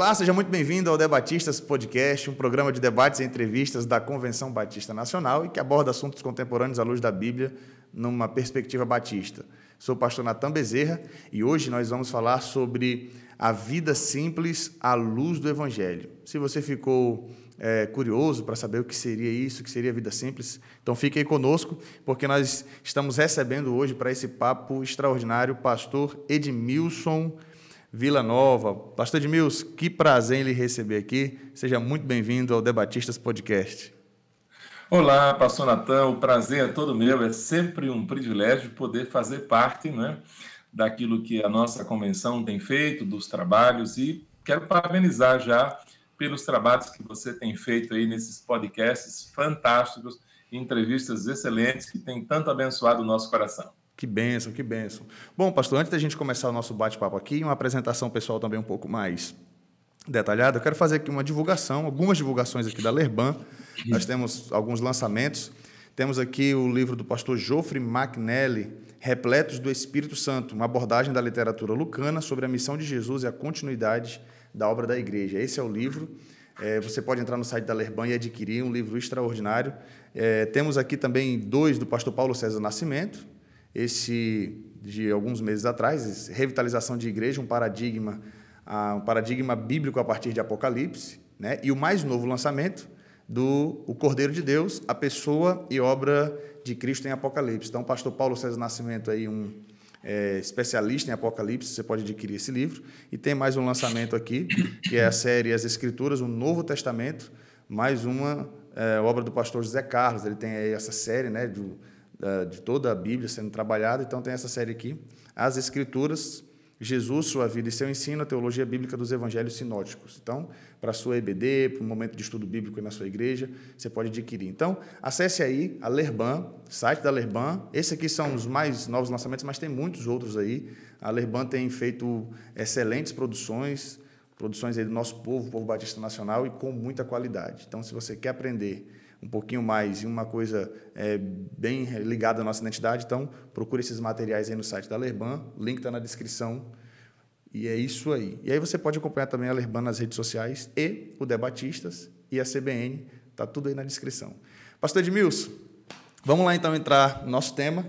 Olá, seja muito bem-vindo ao Debatistas Podcast, um programa de debates e entrevistas da Convenção Batista Nacional e que aborda assuntos contemporâneos à luz da Bíblia numa perspectiva batista. Sou o pastor Natan Bezerra e hoje nós vamos falar sobre a vida simples à luz do Evangelho. Se você ficou é, curioso para saber o que seria isso, o que seria a vida simples, então fique aí conosco, porque nós estamos recebendo hoje para esse papo extraordinário o pastor Edmilson Vila Nova. Pastor Edmilson, que prazer em lhe receber aqui. Seja muito bem-vindo ao Debatistas Podcast. Olá, pastor Natan, o prazer é todo meu. É sempre um privilégio poder fazer parte né, daquilo que a nossa convenção tem feito, dos trabalhos, e quero parabenizar já pelos trabalhos que você tem feito aí nesses podcasts fantásticos, entrevistas excelentes que têm tanto abençoado o nosso coração. Que benção, que benção. Bom, pastor, antes da gente começar o nosso bate-papo aqui, uma apresentação pessoal também um pouco mais detalhada, eu quero fazer aqui uma divulgação, algumas divulgações aqui da Lerban. Nós temos alguns lançamentos. Temos aqui o livro do pastor Geoffrey McNally, Repletos do Espírito Santo, uma abordagem da literatura lucana sobre a missão de Jesus e a continuidade da obra da igreja. Esse é o livro. É, você pode entrar no site da Lerban e adquirir um livro extraordinário. É, temos aqui também dois do pastor Paulo César Nascimento, esse de alguns meses atrás, revitalização de igreja, um paradigma, um paradigma bíblico a partir de Apocalipse, né? E o mais novo lançamento do o Cordeiro de Deus, a pessoa e obra de Cristo em Apocalipse. Então, o pastor Paulo César Nascimento aí um é, especialista em Apocalipse, você pode adquirir esse livro. E tem mais um lançamento aqui, que é a série As Escrituras, o Novo Testamento, mais uma é, obra do pastor José Carlos. Ele tem aí essa série, né, do de toda a Bíblia sendo trabalhada. Então, tem essa série aqui, As Escrituras, Jesus, Sua Vida e Seu Ensino, a Teologia Bíblica dos Evangelhos Sinóticos. Então, para a sua EBD, para um momento de estudo bíblico na sua igreja, você pode adquirir. Então, acesse aí a Lerban, site da Lerban. Esses aqui são os mais novos lançamentos, mas tem muitos outros aí. A Lerban tem feito excelentes produções, produções aí do nosso povo, povo batista nacional, e com muita qualidade. Então, se você quer aprender um pouquinho mais e uma coisa é, bem ligada à nossa identidade, então procure esses materiais aí no site da Lerban, o link está na descrição. E é isso aí. E aí você pode acompanhar também a Lerban nas redes sociais e o Debatistas e a CBN, está tudo aí na descrição. Pastor Edmilson, vamos lá então entrar no nosso tema.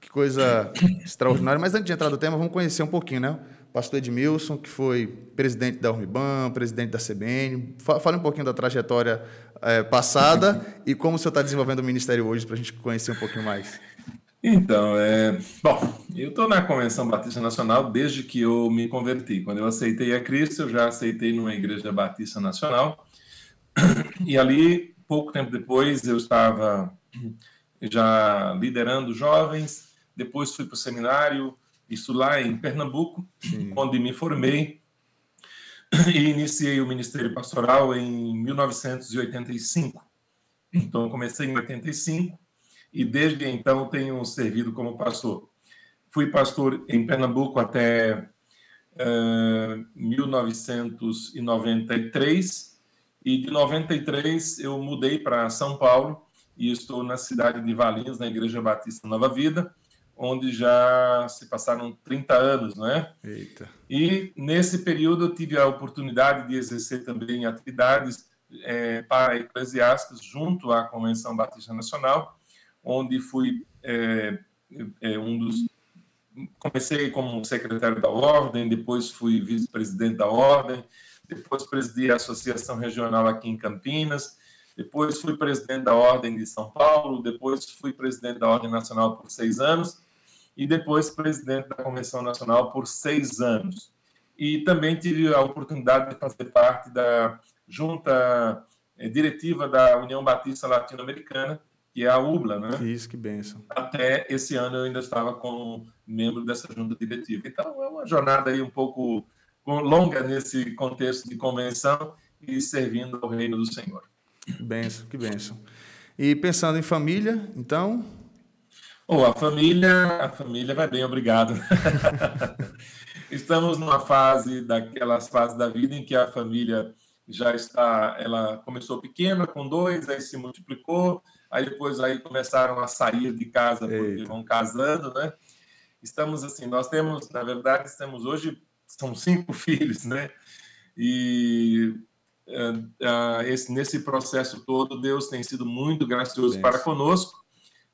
Que coisa extraordinária. Mas antes de entrar no tema, vamos conhecer um pouquinho, né? Pastor Edmilson, que foi presidente da Urmiban, presidente da CBN. Fale um pouquinho da trajetória é, passada e como senhor está desenvolvendo o ministério hoje para a gente conhecer um pouquinho mais. Então, é, bom, eu estou na Convenção Batista Nacional desde que eu me converti. Quando eu aceitei a Cristo, eu já aceitei numa igreja batista nacional. E ali, pouco tempo depois, eu estava já liderando jovens. Depois fui para o seminário, isso lá em Pernambuco, Sim. onde me formei e iniciei o ministério pastoral em 1985. Então, comecei em 85 e desde então tenho servido como pastor. Fui pastor em Pernambuco até uh, eh, 1993 e de 93 eu mudei para São Paulo e estou na cidade de Valinhos, na Igreja Batista Nova Vida onde já se passaram 30 anos, né? Eita. E nesse período eu tive a oportunidade de exercer também atividades é, para eclesiásticos junto à Convenção Batista Nacional, onde fui é, é, um dos comecei como secretário da ordem, depois fui vice-presidente da ordem, depois presidi a associação regional aqui em Campinas, depois fui presidente da ordem de São Paulo, depois fui presidente da ordem nacional por seis anos e depois presidente da Convenção Nacional por seis anos. E também tive a oportunidade de fazer parte da junta eh, diretiva da União Batista Latino-Americana, que é a UBLA, né? Isso, que benção. Até esse ano eu ainda estava como membro dessa junta diretiva. Então é uma jornada aí um pouco longa nesse contexto de convenção e servindo ao reino do Senhor. Benção, que benção. E pensando em família, então, Oh, a família, a família vai bem, obrigado. Estamos numa fase daquelas fases da vida em que a família já está, ela começou pequena com dois, aí se multiplicou, aí depois aí começaram a sair de casa porque Eita. vão casando, né? Estamos assim, nós temos, na verdade, temos hoje são cinco filhos, né? E uh, uh, esse, nesse processo todo, Deus tem sido muito gracioso para conosco.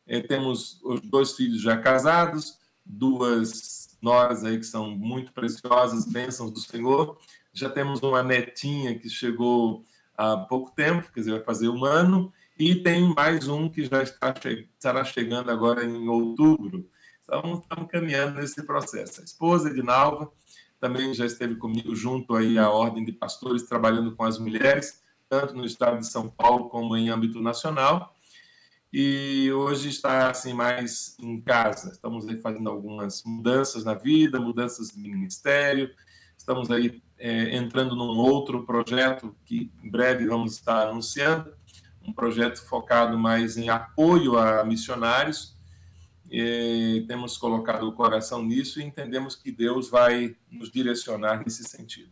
É, temos os dois filhos já casados, duas noras aí que são muito preciosas, bênçãos do Senhor. Já temos uma netinha que chegou há pouco tempo, quer dizer, vai fazer um ano, e tem mais um que já está estará chegando agora em outubro. Então, estamos caminhando nesse processo. A esposa de Nalva também já esteve comigo junto aí à Ordem de Pastores, trabalhando com as mulheres, tanto no estado de São Paulo como em âmbito nacional. E hoje está assim mais em casa. Estamos aí fazendo algumas mudanças na vida, mudanças de ministério. Estamos aí é, entrando num outro projeto que em breve vamos estar anunciando, um projeto focado mais em apoio a missionários e temos colocado o coração nisso e entendemos que Deus vai nos direcionar nesse sentido.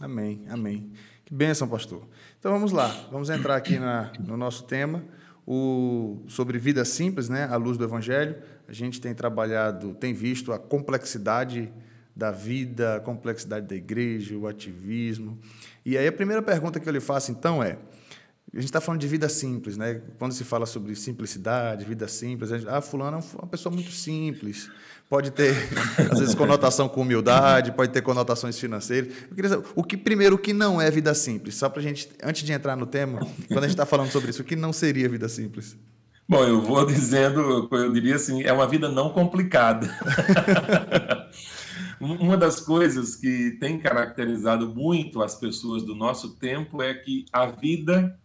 Amém, amém. Que bênção, pastor. Então vamos lá, vamos entrar aqui na, no nosso tema, o, sobre vida simples, né, à luz do Evangelho. A gente tem trabalhado, tem visto a complexidade da vida, a complexidade da igreja, o ativismo. E aí a primeira pergunta que eu lhe faço então é: a gente está falando de vida simples, né? Quando se fala sobre simplicidade, vida simples, a gente, ah, fulano é uma pessoa muito simples. Pode ter, às vezes, conotação com humildade, pode ter conotações financeiras. Eu queria saber, o que, primeiro, o que não é vida simples? Só para a gente, antes de entrar no tema, quando a gente está falando sobre isso, o que não seria vida simples? Bom, eu vou dizendo, eu diria assim, é uma vida não complicada. Uma das coisas que tem caracterizado muito as pessoas do nosso tempo é que a vida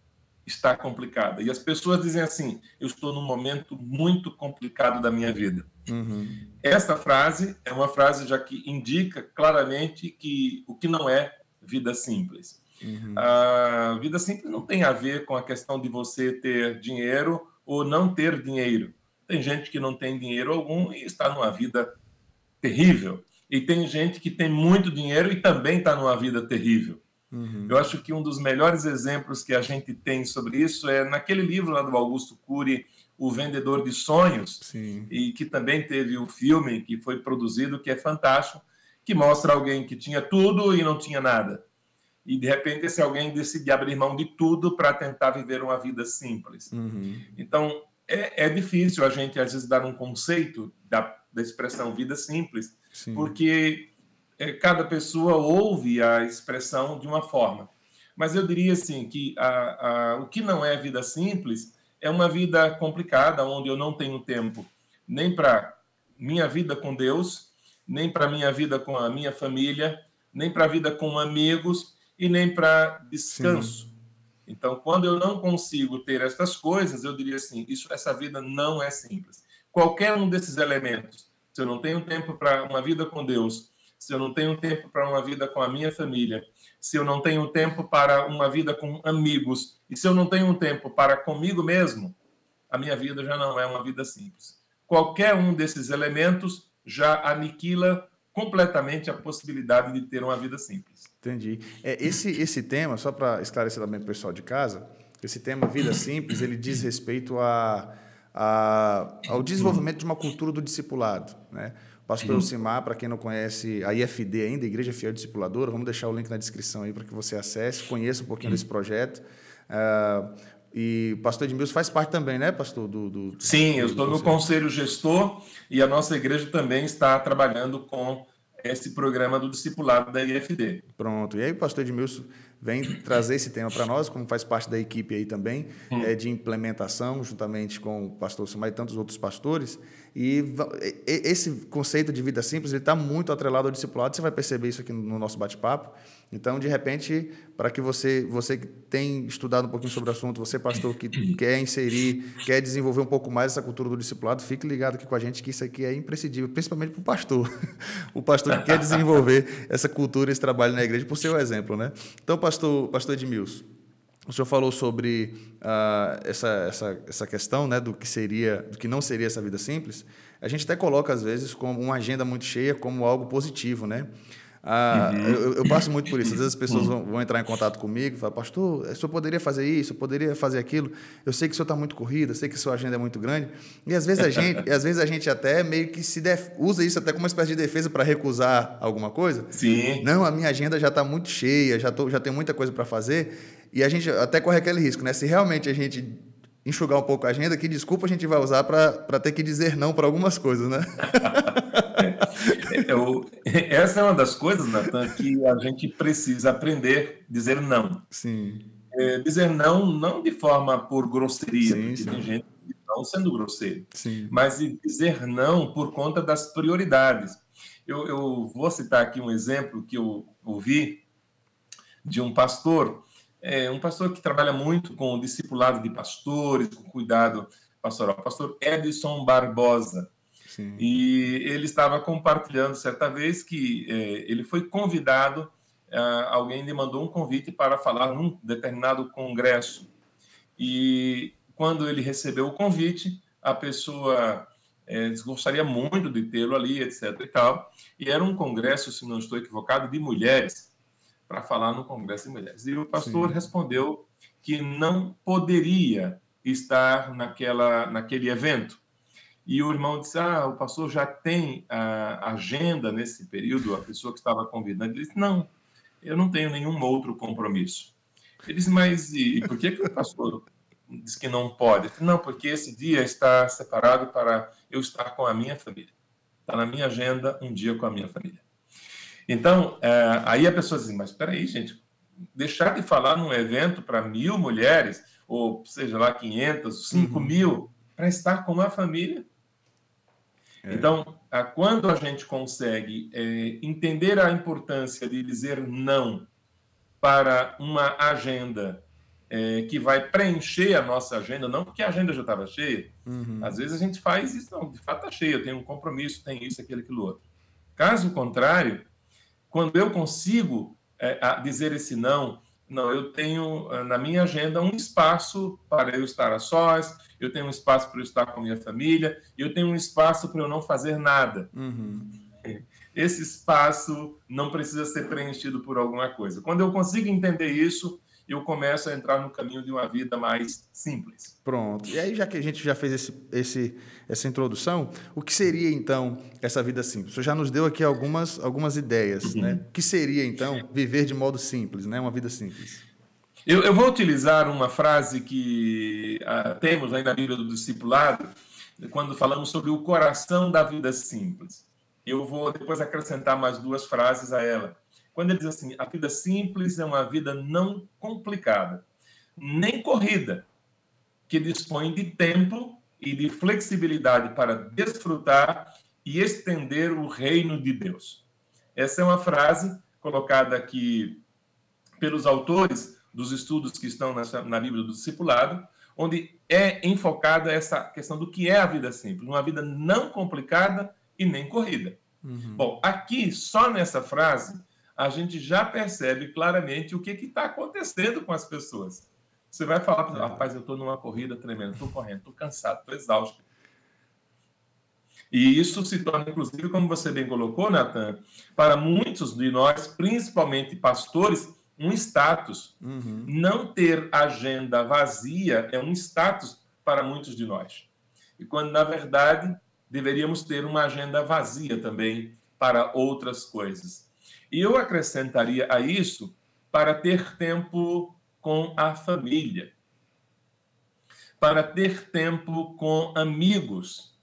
está complicada. E as pessoas dizem assim: eu estou num momento muito complicado da minha vida. Uhum. Essa frase é uma frase já que indica claramente que o que não é vida simples. Uhum. A vida simples não tem a ver com a questão de você ter dinheiro ou não ter dinheiro. Tem gente que não tem dinheiro algum e está numa vida terrível. E tem gente que tem muito dinheiro e também está numa vida terrível. Uhum. Eu acho que um dos melhores exemplos que a gente tem sobre isso é naquele livro lá do Augusto Cury, O Vendedor de Sonhos, Sim. e que também teve o filme que foi produzido, que é fantástico, que mostra alguém que tinha tudo e não tinha nada. E de repente esse alguém decide abrir mão de tudo para tentar viver uma vida simples. Uhum. Então é, é, difícil a gente às vezes dar um conceito da, da expressão vida simples, Sim. porque cada pessoa ouve a expressão de uma forma. Mas eu diria assim que a, a, o que não é vida simples é uma vida complicada, onde eu não tenho tempo nem para minha vida com Deus, nem para minha vida com a minha família, nem para a vida com amigos e nem para descanso. Sim. Então, quando eu não consigo ter essas coisas, eu diria assim: isso, essa vida não é simples. Qualquer um desses elementos, se eu não tenho tempo para uma vida com Deus, se eu não tenho tempo para uma vida com a minha família, se eu não tenho tempo para uma vida com amigos, e se eu não tenho tempo para comigo mesmo, a minha vida já não é uma vida simples. Qualquer um desses elementos já aniquila completamente a possibilidade de ter uma vida simples. Entendi. É, esse, esse tema, só para esclarecer também para o pessoal de casa, esse tema vida simples, ele diz respeito a, a, ao desenvolvimento de uma cultura do discipulado, né? Pastor Elcimar, para quem não conhece a IFD ainda, Igreja Fiel Discipuladora, vamos deixar o link na descrição aí para que você acesse, conheça um pouquinho desse projeto. Uh, e pastor Edmilson faz parte também, né, pastor? Do, do Sim, eu estou no conselho gestor e a nossa igreja também está trabalhando com esse programa do discipulado da IFD. Pronto. E aí, pastor Edmilson vem trazer esse tema para nós, como faz parte da equipe aí também, hum. é, de implementação, juntamente com o pastor Sumar e tantos outros pastores. E esse conceito de vida simples está muito atrelado ao discipulado. Você vai perceber isso aqui no nosso bate-papo. Então, de repente, para que você, você que tem estudado um pouquinho sobre o assunto, você, pastor, que quer inserir, quer desenvolver um pouco mais essa cultura do discipulado, fique ligado aqui com a gente que isso aqui é imprescindível, principalmente para o pastor. O pastor que quer desenvolver essa cultura, esse trabalho na igreja, por seu exemplo. Né? Então, pastor, pastor Edmilson, o senhor falou sobre uh, essa, essa, essa questão né, do que seria, do que não seria essa vida simples. A gente até coloca às vezes como uma agenda muito cheia como algo positivo, né? Ah, uhum. eu, eu, passo muito por isso. Às vezes as pessoas vão, vão entrar em contato comigo e falam, pastor, o senhor poderia fazer isso, eu poderia fazer aquilo. Eu sei que o senhor está muito corrido, eu sei que a sua agenda é muito grande. E às vezes a gente, às vezes a gente até meio que se def... usa isso até como uma espécie de defesa para recusar alguma coisa. Sim. Não, a minha agenda já está muito cheia, já, tô, já tenho muita coisa para fazer. E a gente até corre aquele risco, né? Se realmente a gente enxugar um pouco a agenda, que desculpa a gente vai usar para ter que dizer não para algumas coisas, né? Eu, essa é uma das coisas, Natan, que a gente precisa aprender a dizer não. Sim. É, dizer não, não de forma por grosseria, sim, porque sim. tem gente que não sendo grosseiro, sim. mas dizer não por conta das prioridades. Eu, eu vou citar aqui um exemplo que eu ouvi de um pastor, é, um pastor que trabalha muito com o discipulado de pastores, com cuidado pastoral, o pastor Edson Barbosa. Sim. E ele estava compartilhando certa vez que é, ele foi convidado, é, alguém lhe mandou um convite para falar num determinado congresso. E quando ele recebeu o convite, a pessoa é, gostaria muito de tê-lo ali, etc. E, tal. e era um congresso, se não estou equivocado, de mulheres, para falar no congresso de mulheres. E o pastor Sim. respondeu que não poderia estar naquela, naquele evento e o irmão disse: Ah, o pastor já tem a agenda nesse período, a pessoa que estava convidando. Ele disse: Não, eu não tenho nenhum outro compromisso. Ele disse: Mas e, por que, que o pastor disse que não pode? Disse, não, porque esse dia está separado para eu estar com a minha família. Está na minha agenda um dia com a minha família. Então, é, aí a pessoa diz: Mas espera aí, gente, deixar de falar num evento para mil mulheres, ou seja lá, 500, 5 uhum. mil, para estar com a família é. Então, quando a gente consegue é, entender a importância de dizer não para uma agenda é, que vai preencher a nossa agenda, não porque a agenda já estava cheia, uhum. às vezes a gente faz isso, não, de fato está cheia, tenho um compromisso, tem isso, aquilo, aquilo outro. Caso contrário, quando eu consigo é, dizer esse não, não, eu tenho na minha agenda um espaço para eu estar a sós, eu tenho um espaço para eu estar com a minha família, eu tenho um espaço para eu não fazer nada. Uhum. Esse espaço não precisa ser preenchido por alguma coisa. Quando eu consigo entender isso, eu começo a entrar no caminho de uma vida mais simples. Pronto. E aí, já que a gente já fez esse, esse, essa introdução, o que seria então essa vida simples? Você já nos deu aqui algumas, algumas ideias, uhum. né? O que seria então viver de modo simples, né? Uma vida simples. Eu, eu vou utilizar uma frase que uh, temos aí na Bíblia do Discipulado, quando falamos sobre o coração da vida simples. Eu vou depois acrescentar mais duas frases a ela. Quando ele diz assim: a vida simples é uma vida não complicada, nem corrida, que dispõe de tempo e de flexibilidade para desfrutar e estender o reino de Deus. Essa é uma frase colocada aqui pelos autores dos estudos que estão nessa, na Bíblia do discipulado, onde é enfocada essa questão do que é a vida simples, uma vida não complicada e nem corrida. Uhum. Bom, aqui, só nessa frase, a gente já percebe claramente o que está acontecendo com as pessoas. Você vai falar, rapaz, eu estou numa corrida tremenda, estou correndo, estou cansado, estou exausto. E isso se torna, inclusive, como você bem colocou, Natan, para muitos de nós, principalmente pastores, um status. Uhum. Não ter agenda vazia é um status para muitos de nós. E quando, na verdade, deveríamos ter uma agenda vazia também para outras coisas. E eu acrescentaria a isso para ter tempo com a família, para ter tempo com amigos,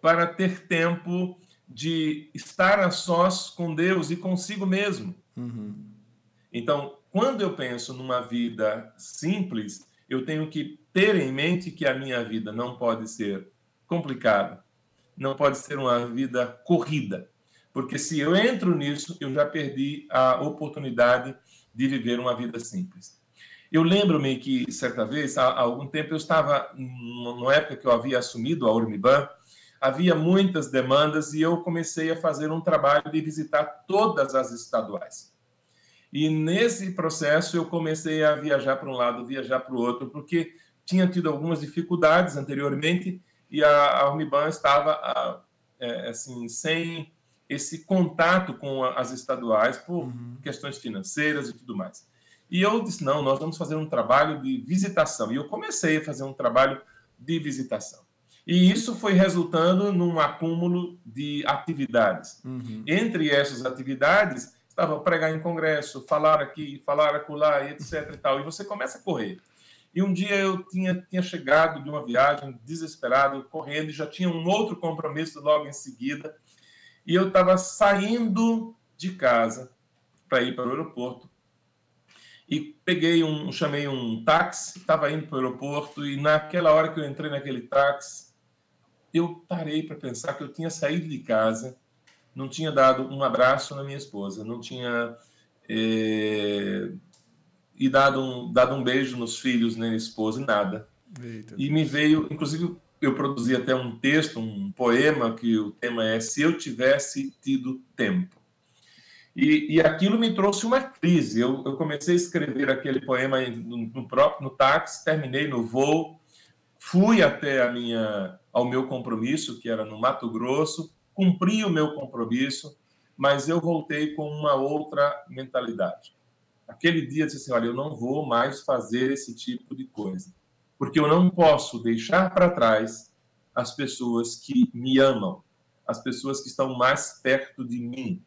para ter tempo de estar a sós com Deus e consigo mesmo. Uhum. Então, quando eu penso numa vida simples, eu tenho que ter em mente que a minha vida não pode ser complicada, não pode ser uma vida corrida, porque se eu entro nisso, eu já perdi a oportunidade de viver uma vida simples. Eu lembro-me que, certa vez, há algum tempo, eu estava, numa época que eu havia assumido a Urmiban, havia muitas demandas e eu comecei a fazer um trabalho de visitar todas as estaduais. E nesse processo eu comecei a viajar para um lado, viajar para o outro, porque tinha tido algumas dificuldades anteriormente e a, a Uniban estava é, assim sem esse contato com as estaduais por uhum. questões financeiras e tudo mais. E eu disse: não, nós vamos fazer um trabalho de visitação. E eu comecei a fazer um trabalho de visitação. E isso foi resultando num acúmulo de atividades. Uhum. Entre essas atividades, estava pregar em congresso, falar aqui, falar acolá, etc. E, tal, e você começa a correr. E um dia eu tinha, tinha chegado de uma viagem desesperado, correndo, e já tinha um outro compromisso logo em seguida. E eu estava saindo de casa para ir para o aeroporto. E peguei um, chamei um táxi, estava indo para o aeroporto, e naquela hora que eu entrei naquele táxi, eu parei para pensar que eu tinha saído de casa, não tinha dado um abraço na minha esposa, não tinha. É e dado um, dado um beijo nos filhos, nem na esposa, nada. Eita e me veio, inclusive, eu produzi até um texto, um poema, que o tema é Se Eu Tivesse Tido Tempo. E, e aquilo me trouxe uma crise. Eu, eu comecei a escrever aquele poema no, no, próprio no táxi, terminei no voo, fui até a minha, ao meu compromisso, que era no Mato Grosso, cumpri o meu compromisso, mas eu voltei com uma outra mentalidade. Aquele dia eu disse assim: olha, eu não vou mais fazer esse tipo de coisa, porque eu não posso deixar para trás as pessoas que me amam, as pessoas que estão mais perto de mim.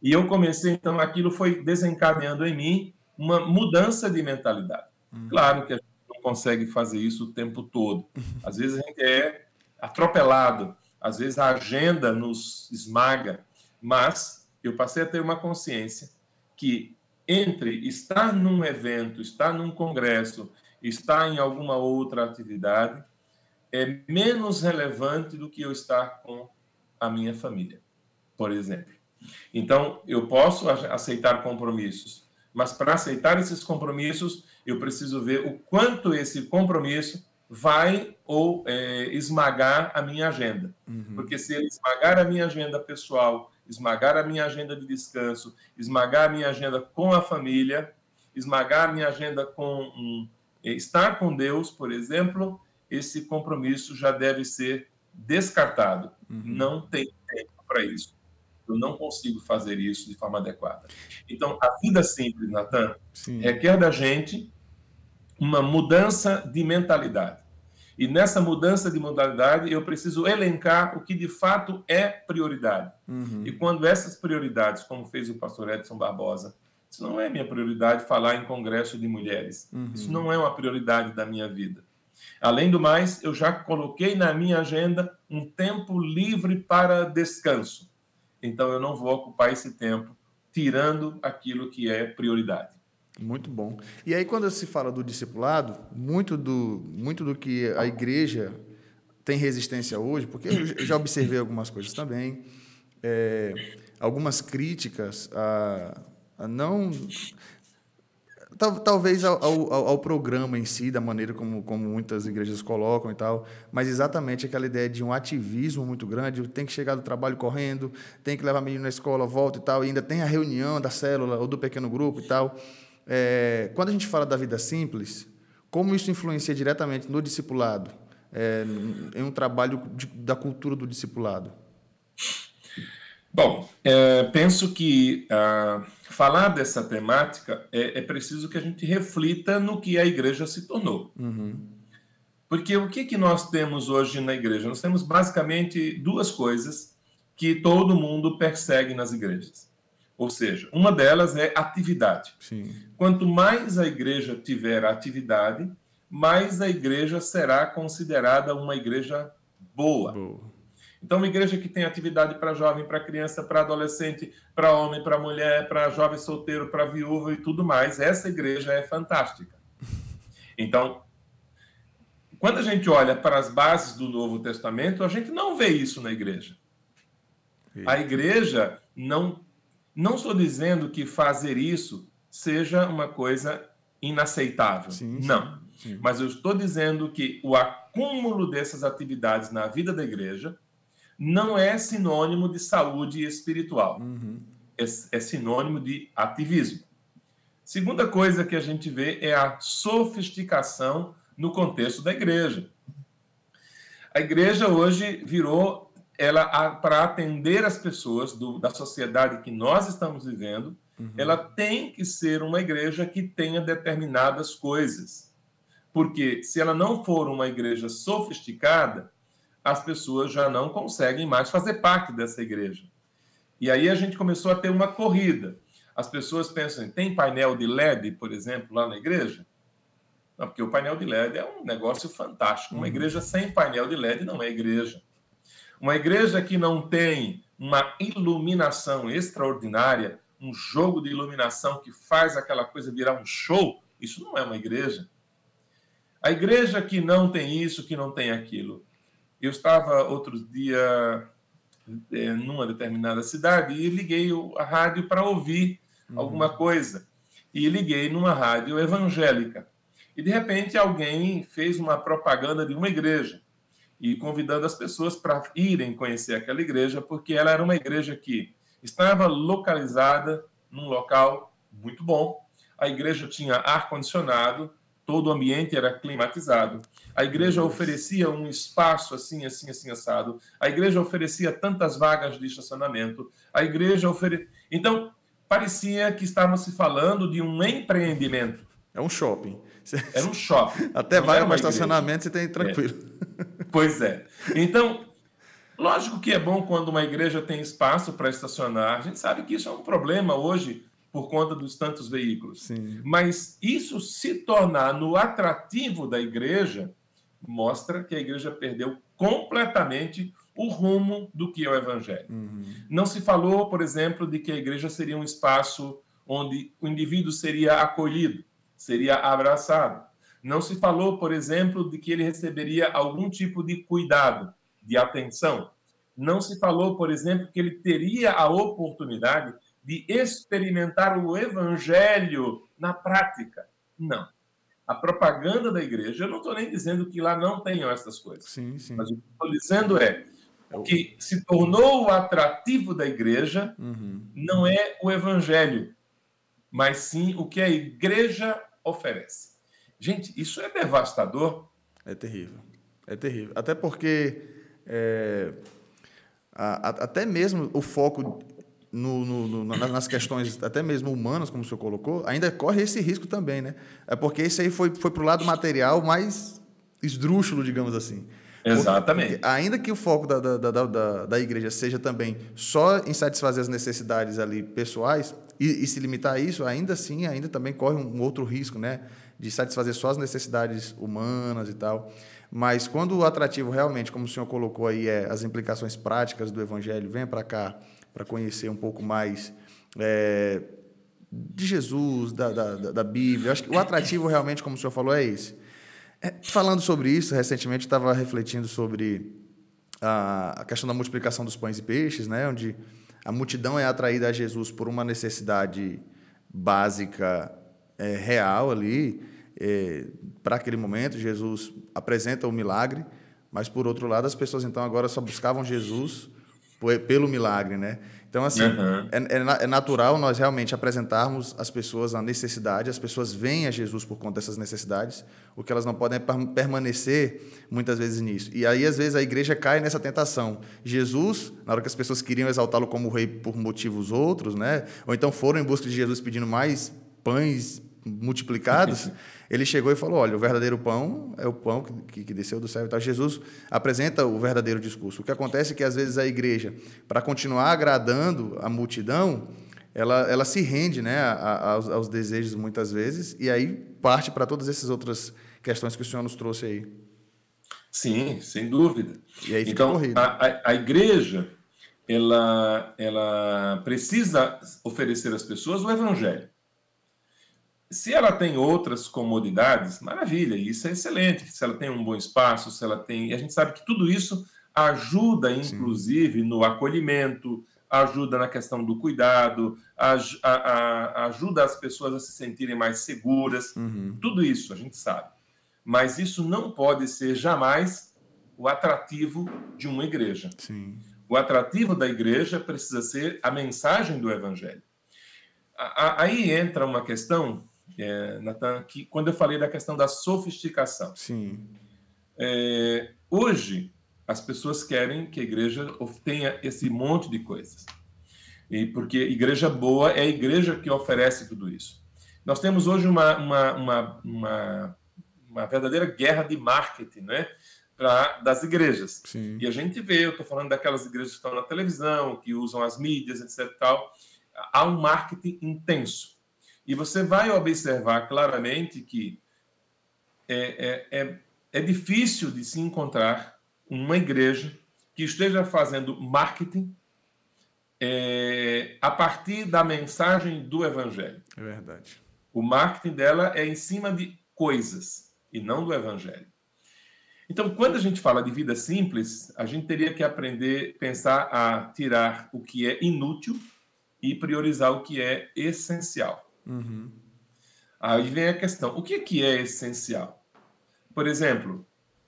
E eu comecei, então, aquilo foi desencadeando em mim uma mudança de mentalidade. Uhum. Claro que a gente não consegue fazer isso o tempo todo. Às vezes a gente é atropelado, às vezes a agenda nos esmaga, mas eu passei a ter uma consciência que entre estar num evento, estar num congresso, estar em alguma outra atividade, é menos relevante do que eu estar com a minha família, por exemplo. Então, eu posso aceitar compromissos, mas para aceitar esses compromissos, eu preciso ver o quanto esse compromisso vai ou é, esmagar a minha agenda. Uhum. Porque se ele esmagar a minha agenda pessoal esmagar a minha agenda de descanso, esmagar a minha agenda com a família, esmagar a minha agenda com um, estar com Deus, por exemplo, esse compromisso já deve ser descartado. Uhum. Não tem tempo para isso. Eu não consigo fazer isso de forma adequada. Então, a vida simples, Natan, requer da gente uma mudança de mentalidade. E nessa mudança de modalidade, eu preciso elencar o que de fato é prioridade. Uhum. E quando essas prioridades, como fez o pastor Edson Barbosa, isso não é minha prioridade falar em congresso de mulheres. Uhum. Isso não é uma prioridade da minha vida. Além do mais, eu já coloquei na minha agenda um tempo livre para descanso. Então eu não vou ocupar esse tempo tirando aquilo que é prioridade. Muito bom. E aí, quando se fala do discipulado, muito do, muito do que a igreja tem resistência hoje, porque eu já observei algumas coisas também, é, algumas críticas a, não. talvez ao, ao, ao, programa em si, da maneira como, como muitas igrejas colocam e tal, mas exatamente aquela ideia de um ativismo muito grande, tem que chegar do trabalho correndo, tem que levar menino na escola, volta e tal, e ainda tem a reunião da célula ou do pequeno grupo e tal. É, quando a gente fala da vida simples, como isso influencia diretamente no discipulado, é, em um trabalho de, da cultura do discipulado? Bom, é, penso que uh, falar dessa temática é, é, preciso que a gente reflita no que a igreja se tornou. Uhum. Porque o que, que nós temos hoje na igreja? Nós temos basicamente duas coisas que todo mundo persegue nas igrejas. Ou seja, uma delas é atividade. Sim. Quanto mais a igreja tiver atividade, mais a igreja será considerada uma igreja boa. boa. Então, uma igreja que tem atividade para jovem, para criança, para adolescente, para homem, para mulher, para jovem solteiro, para viúva e tudo mais, essa igreja é fantástica. Então, quando a gente olha para as bases do Novo Testamento, a gente não vê isso na igreja. A igreja não não estou dizendo que fazer isso seja uma coisa inaceitável. Sim, não. Sim. Mas eu estou dizendo que o acúmulo dessas atividades na vida da igreja não é sinônimo de saúde espiritual. Uhum. É, é sinônimo de ativismo. Segunda coisa que a gente vê é a sofisticação no contexto da igreja. A igreja hoje virou ela para atender as pessoas do, da sociedade que nós estamos vivendo, uhum. ela tem que ser uma igreja que tenha determinadas coisas. Porque se ela não for uma igreja sofisticada, as pessoas já não conseguem mais fazer parte dessa igreja. E aí a gente começou a ter uma corrida. As pessoas pensam, tem painel de LED, por exemplo, lá na igreja? Não, porque o painel de LED é um negócio fantástico. Uma uhum. igreja sem painel de LED não é igreja. Uma igreja que não tem uma iluminação extraordinária, um jogo de iluminação que faz aquela coisa virar um show, isso não é uma igreja. A igreja que não tem isso, que não tem aquilo. Eu estava outro dia é, numa determinada cidade e liguei a rádio para ouvir uhum. alguma coisa. E liguei numa rádio evangélica. E de repente alguém fez uma propaganda de uma igreja e convidando as pessoas para irem conhecer aquela igreja, porque ela era uma igreja que estava localizada num local muito bom. A igreja tinha ar condicionado, todo o ambiente era climatizado. A igreja oferecia um espaço assim, assim, assim assado. A igreja oferecia tantas vagas de estacionamento. A igreja oferecia. Então, parecia que estávamos se falando de um empreendimento. É um shopping. Era um shopping. Até vai no estacionamento você tem tranquilo. É. Pois é. Então, lógico que é bom quando uma igreja tem espaço para estacionar. A gente sabe que isso é um problema hoje por conta dos tantos veículos. Sim. Mas isso se tornar no atrativo da igreja mostra que a igreja perdeu completamente o rumo do que é o evangelho. Uhum. Não se falou, por exemplo, de que a igreja seria um espaço onde o indivíduo seria acolhido seria abraçado. Não se falou, por exemplo, de que ele receberia algum tipo de cuidado, de atenção. Não se falou, por exemplo, que ele teria a oportunidade de experimentar o evangelho na prática. Não. A propaganda da igreja, eu não estou nem dizendo que lá não tenham essas coisas. Sim, sim. Mas o que estou dizendo é o que se tornou o atrativo da igreja uhum. não é o evangelho, mas sim o que a igreja oferece. Gente, isso é devastador. É terrível. É terrível. Até porque é, a, a, até mesmo o foco no, no, no, nas questões até mesmo humanas, como o senhor colocou, ainda corre esse risco também, né? É porque isso aí foi, foi para o lado material mais esdrúxulo, digamos assim. Exatamente. Porque, ainda que o foco da, da, da, da, da igreja seja também só em satisfazer as necessidades ali pessoais, e, e, se limitar a isso, ainda assim, ainda também corre um outro risco, né? De satisfazer só as necessidades humanas e tal. Mas quando o atrativo realmente, como o senhor colocou aí, é as implicações práticas do evangelho, venha para cá para conhecer um pouco mais é, de Jesus, da, da, da Bíblia. Acho que o atrativo realmente, como o senhor falou, é esse. É, falando sobre isso, recentemente estava refletindo sobre a, a questão da multiplicação dos pães e peixes, né? Onde a multidão é atraída a Jesus por uma necessidade básica é, real ali. É, para aquele momento, Jesus apresenta o milagre, mas por outro lado, as pessoas então agora só buscavam Jesus pelo milagre, né? Então, assim, uhum. é, é, natural nós realmente apresentarmos às pessoas a necessidade, as pessoas vêm a Jesus por conta dessas necessidades, o que elas não podem é permanecer muitas vezes nisso. E aí, às vezes, a igreja cai nessa tentação. Jesus, na hora que as pessoas queriam exaltá-lo como rei por motivos outros, né? ou então foram em busca de Jesus pedindo mais pães multiplicados, ele chegou e falou: olha, o verdadeiro pão é o pão que, que desceu do céu e tal. Jesus apresenta o verdadeiro discurso. O que acontece é que, às vezes, a igreja, para continuar agradando a multidão, ela, ela se rende né, a, a, aos, aos, desejos, muitas vezes, e aí parte para todas essas outras questões que o senhor nos trouxe aí. Sim, sem dúvida. E aí fica então, a, a, a igreja ela, ela precisa oferecer às pessoas o evangelho. Se ela tem outras comodidades, maravilha, isso é excelente. Se ela tem um bom espaço, se ela tem. E a gente sabe que tudo isso ajuda, inclusive, Sim. no acolhimento, ajuda na questão do cuidado, a, a, a, ajuda as pessoas a se sentirem mais seguras. Uhum. Tudo isso a gente sabe. Mas isso não pode ser jamais o atrativo de uma igreja. Sim. O atrativo da igreja precisa ser a mensagem do evangelho. Aí entra uma questão é, Nathan, que quando eu falei da questão da sofisticação. Sim. É, hoje, as pessoas querem que a igreja tenha esse monte de coisas. E porque igreja boa é a igreja que oferece tudo isso. Nós temos hoje uma, uma, uma, uma, uma verdadeira guerra de marketing, né? Pra, das igrejas. Sim. E a gente vê, eu estou falando daquelas igrejas que estão na televisão, que usam as mídias, etc. Tal, há um marketing intenso. E você vai observar claramente que é, é, é, é difícil de se encontrar uma igreja que esteja fazendo marketing é, a partir da mensagem do evangelho. É verdade. O marketing dela é em cima de coisas e não do evangelho. Então, quando a gente fala de vida simples, a gente teria que aprender a pensar a tirar o que é inútil e priorizar o que é essencial. Uhum. Aí vem a questão: o que, que é essencial? Por exemplo,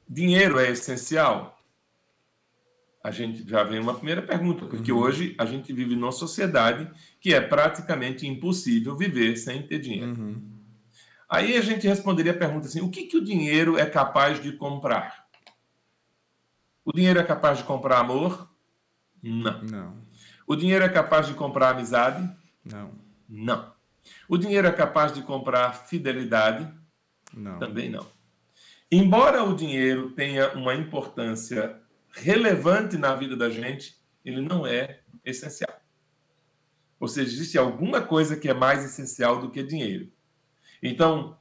dinheiro é essencial? A gente já vem uma primeira pergunta, porque uhum. hoje a gente vive numa sociedade que é praticamente impossível viver sem ter dinheiro. Uhum. Aí a gente responderia a pergunta assim: o que, que o dinheiro é capaz de comprar? O dinheiro é capaz de comprar amor? Não. Não. O dinheiro é capaz de comprar amizade? Não. Não. O dinheiro é capaz de comprar fidelidade? Não. Também não. Embora o dinheiro tenha uma importância relevante na vida da gente, ele não é essencial. Ou seja, existe alguma coisa que é mais essencial do que dinheiro. Então,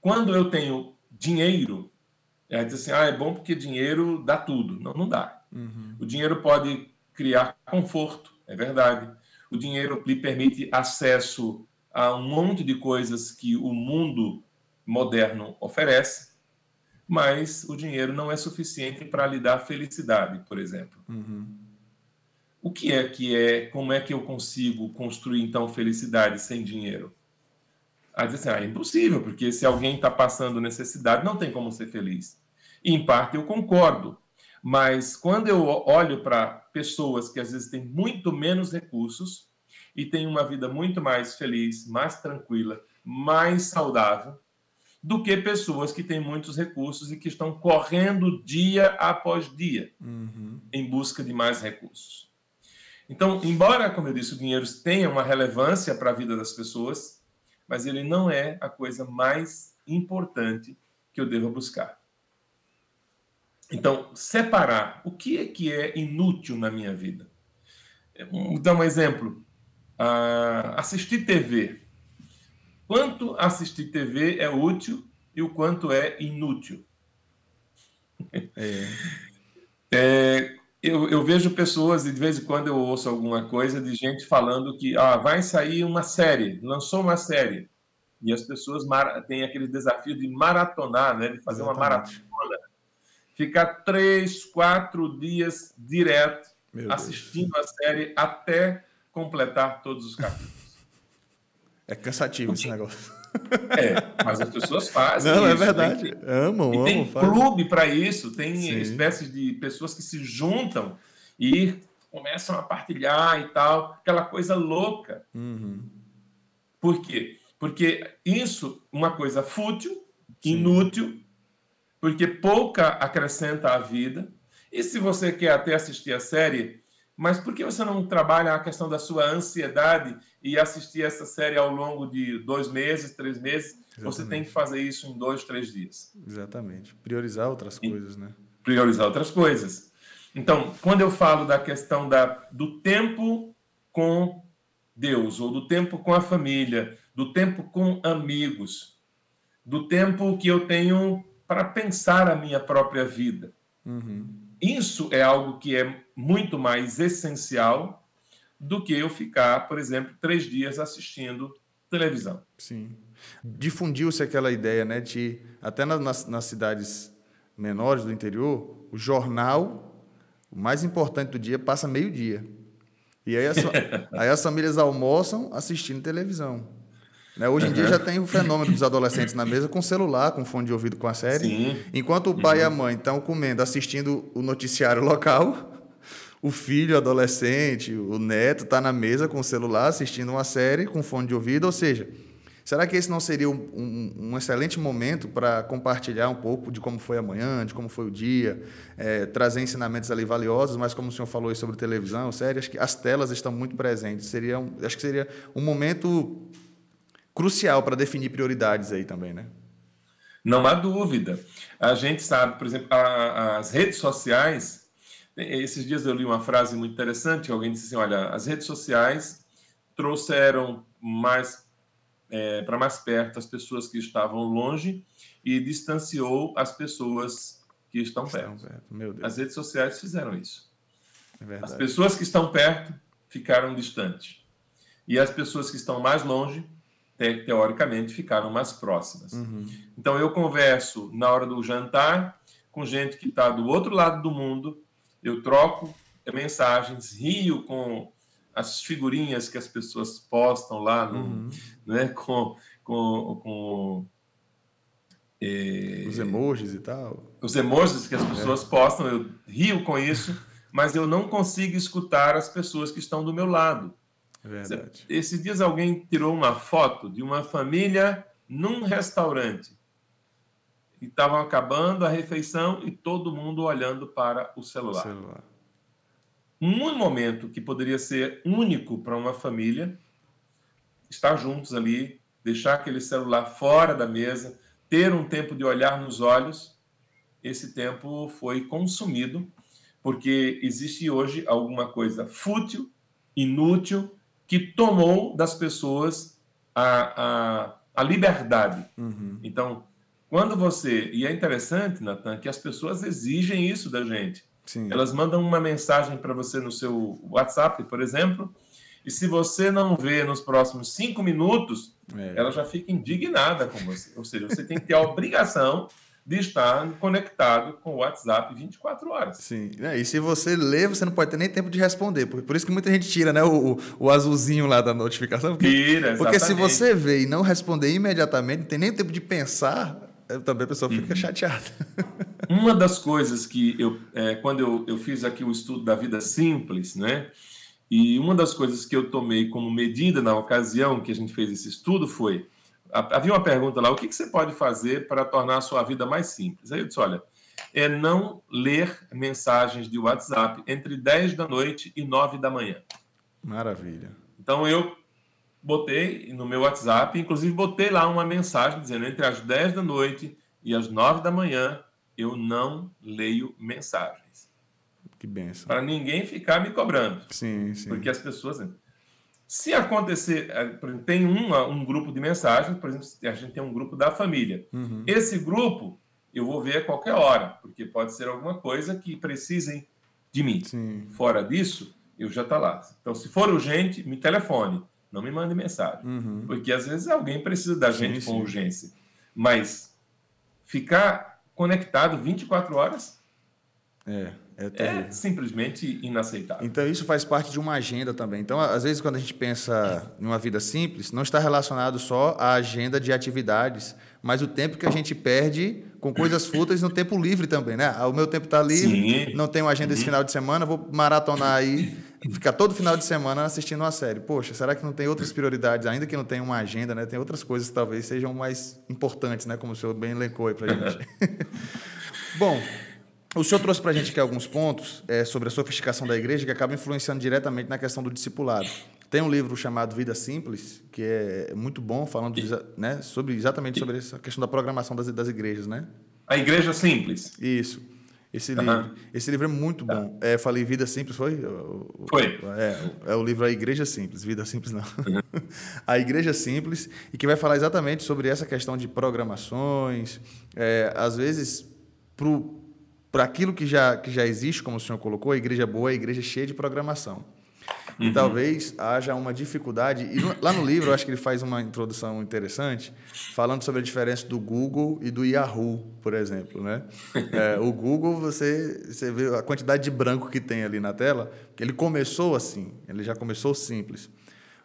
quando eu tenho dinheiro, é dizer assim, ah, é bom porque dinheiro dá tudo. Não, não dá. Uhum. O dinheiro pode criar conforto, é verdade. O dinheiro lhe permite acesso a um monte de coisas que o mundo moderno oferece, mas o dinheiro não é suficiente para lhe dar felicidade, por exemplo. Uhum. O que é que é? Como é que eu consigo construir então felicidade sem dinheiro? Aí diz assim, ah, é impossível, porque se alguém está passando necessidade, não tem como ser feliz. E, em parte eu concordo, mas quando eu olho para pessoas que às vezes têm muito menos recursos e têm uma vida muito mais feliz, mais tranquila, mais saudável, do que pessoas que têm muitos recursos e que estão correndo dia após dia uhum. em busca de mais recursos. Então, embora, como eu disse, o dinheiro tenha uma relevância para a vida das pessoas, mas ele não é a coisa mais importante que eu devo buscar. Então, separar o que é que é inútil na minha vida. Vou dar um exemplo. Uh, assistir TV. Quanto assistir TV é útil e o quanto é inútil? É. É, eu, eu, vejo pessoas, e de vez em quando eu ouço alguma coisa de gente falando que ah, vai sair uma série, lançou uma série. E as pessoas têm aquele desafio de maratonar, né, de fazer Exatamente. uma maratona ficar três, quatro dias direto Meu assistindo Deus. a série até completar todos os capítulos. É cansativo esse negócio. É, mas as pessoas fazem. Não, é isso, é verdade. Tem, amam, e tem clube para isso, tem Sim. espécies de pessoas que se juntam e começam a partilhar e tal, aquela coisa louca. Uhum. Por quê? Porque isso, uma coisa fútil, Sim. inútil, porque pouca acrescenta à vida. E se você quer até assistir a série, mas por que você não trabalha a questão da sua ansiedade e assistir essa série ao longo de dois meses, três meses? Exatamente. Você tem que fazer isso em dois, três dias. Exatamente. Priorizar outras e coisas, né? Priorizar outras coisas. Então, quando eu falo da questão da, do tempo com Deus, ou do tempo com a família, do tempo com amigos, do tempo que eu tenho para pensar a minha própria vida. Uhum. Isso é algo que é muito mais essencial do que eu ficar, por exemplo, três dias assistindo televisão. Sim. Difundiu-se aquela ideia, né, de até nas, nas cidades menores do interior, o jornal, o mais importante do dia, passa meio-dia. E aí as, aí as famílias almoçam assistindo televisão. Né? Hoje em uhum. dia já tem o fenômeno dos adolescentes na mesa com celular, com fone de ouvido com a série. Sim. Enquanto o pai uhum. e a mãe estão comendo, assistindo o noticiário local, o filho, adolescente, o neto está na mesa com o celular assistindo uma série com fone de ouvido. Ou seja, Será que esse não seria um, um, um excelente momento para compartilhar um pouco de como foi amanhã, de como foi o dia, é, trazer ensinamentos ali valiosos, mas como o senhor falou sobre televisão, sério, acho que as telas estão muito presentes. Seria um, acho que seria um momento crucial para definir prioridades aí também, né? Não há dúvida. A gente sabe, por exemplo, a, as redes sociais. Esses dias eu li uma frase muito interessante. Alguém disse assim: olha, as redes sociais trouxeram mais é, para mais perto as pessoas que estavam longe e distanciou as pessoas que estão, estão perto. perto. As redes sociais fizeram isso. É as pessoas que estão perto ficaram distantes. E as pessoas que estão mais longe teoricamente, ficaram mais próximas. Uhum. Então, eu converso na hora do jantar com gente que está do outro lado do mundo, eu troco mensagens, rio com as figurinhas que as pessoas postam lá, no, uhum. né, com, com, com é, os emojis e tal. Os emojis que as pessoas é. postam, eu rio com isso, mas eu não consigo escutar as pessoas que estão do meu lado. É verdade. Esses dias alguém tirou uma foto de uma família num restaurante. E estavam acabando a refeição e todo mundo olhando para o celular. O celular. Um momento que poderia ser único para uma família, estar juntos ali, deixar aquele celular fora da mesa, ter um tempo de olhar nos olhos, esse tempo foi consumido, porque existe hoje alguma coisa fútil, inútil, que tomou das pessoas a, a, a liberdade. Uhum. Então, quando você. E é interessante, Natan, que as pessoas exigem isso da gente. Sim. Elas mandam uma mensagem para você no seu WhatsApp, por exemplo, e se você não vê nos próximos cinco minutos, é. ela já fica indignada com você. Ou seja, você tem que ter a obrigação de estar conectado com o WhatsApp 24 horas. Sim. É, e se você lê, você não pode ter nem tempo de responder. Por, por isso que muita gente tira né, o, o azulzinho lá da notificação. Porque, tira, exatamente. Porque se você vê e não responder imediatamente, não tem nem tempo de pensar, também a pessoa fica uhum. chateada. Uma das coisas que eu, é, quando eu, eu fiz aqui o estudo da vida simples, né? E uma das coisas que eu tomei como medida na ocasião que a gente fez esse estudo foi havia uma pergunta lá: o que, você pode fazer para tornar a sua vida mais simples? Aí eu disse: olha, é não ler mensagens de WhatsApp entre 10 da noite e 9 da manhã. Maravilha. Então eu botei no meu WhatsApp, inclusive botei lá uma mensagem dizendo entre as 10 da noite e as 9 da manhã eu não leio mensagens. Que benção. Para ninguém ficar me cobrando. Sim, sim. Porque as pessoas se acontecer, é, tem um, um grupo de mensagens, por exemplo, a gente tem um grupo da família. Uhum. Esse grupo eu vou ver a qualquer hora, porque pode ser alguma coisa que precisem de mim. Sim. Fora disso, eu já está lá. Então, se for urgente, me telefone, não me mande mensagem. Uhum. Porque às vezes alguém precisa da gente sim, com sim. urgência. Mas ficar conectado 24 horas. É. É, é, simplesmente inaceitável. Então, isso faz parte de uma agenda também. Então, às vezes, quando a gente pensa em uma vida simples, não está relacionado só à agenda de atividades, mas o tempo que a gente perde com coisas fúteis no tempo livre também, né? Ah, o meu tempo está livre, Sim. não tenho agenda esse uhum. final de semana, vou maratonar aí, ficar todo final de semana assistindo uma série. Poxa, será que não tem outras prioridades, ainda que não tenha uma agenda, né? Tem outras coisas que talvez sejam mais importantes, né? Como o senhor bem elencou aí para gente. Bom, o senhor trouxe para a gente aqui alguns pontos é, sobre a sofisticação da igreja que acabam influenciando diretamente na questão do discipulado. Tem um livro chamado Vida Simples, que é muito bom, falando né, sobre, exatamente sobre essa questão da programação das, das igrejas, né? A Igreja Simples. Isso. Esse, uhum. livro, esse livro é muito tá. bom. É, falei Vida Simples, foi? Foi. É, é o livro A Igreja Simples, Vida Simples não. Uhum. a Igreja Simples, e que vai falar exatamente sobre essa questão de programações, é, às vezes, para para aquilo que já, que já existe, como o senhor colocou, a igreja boa é a igreja cheia de programação. Uhum. E talvez haja uma dificuldade. E lá no livro, eu acho que ele faz uma introdução interessante, falando sobre a diferença do Google e do Yahoo, por exemplo. Né? É, o Google, você, você vê a quantidade de branco que tem ali na tela, que ele começou assim, ele já começou simples.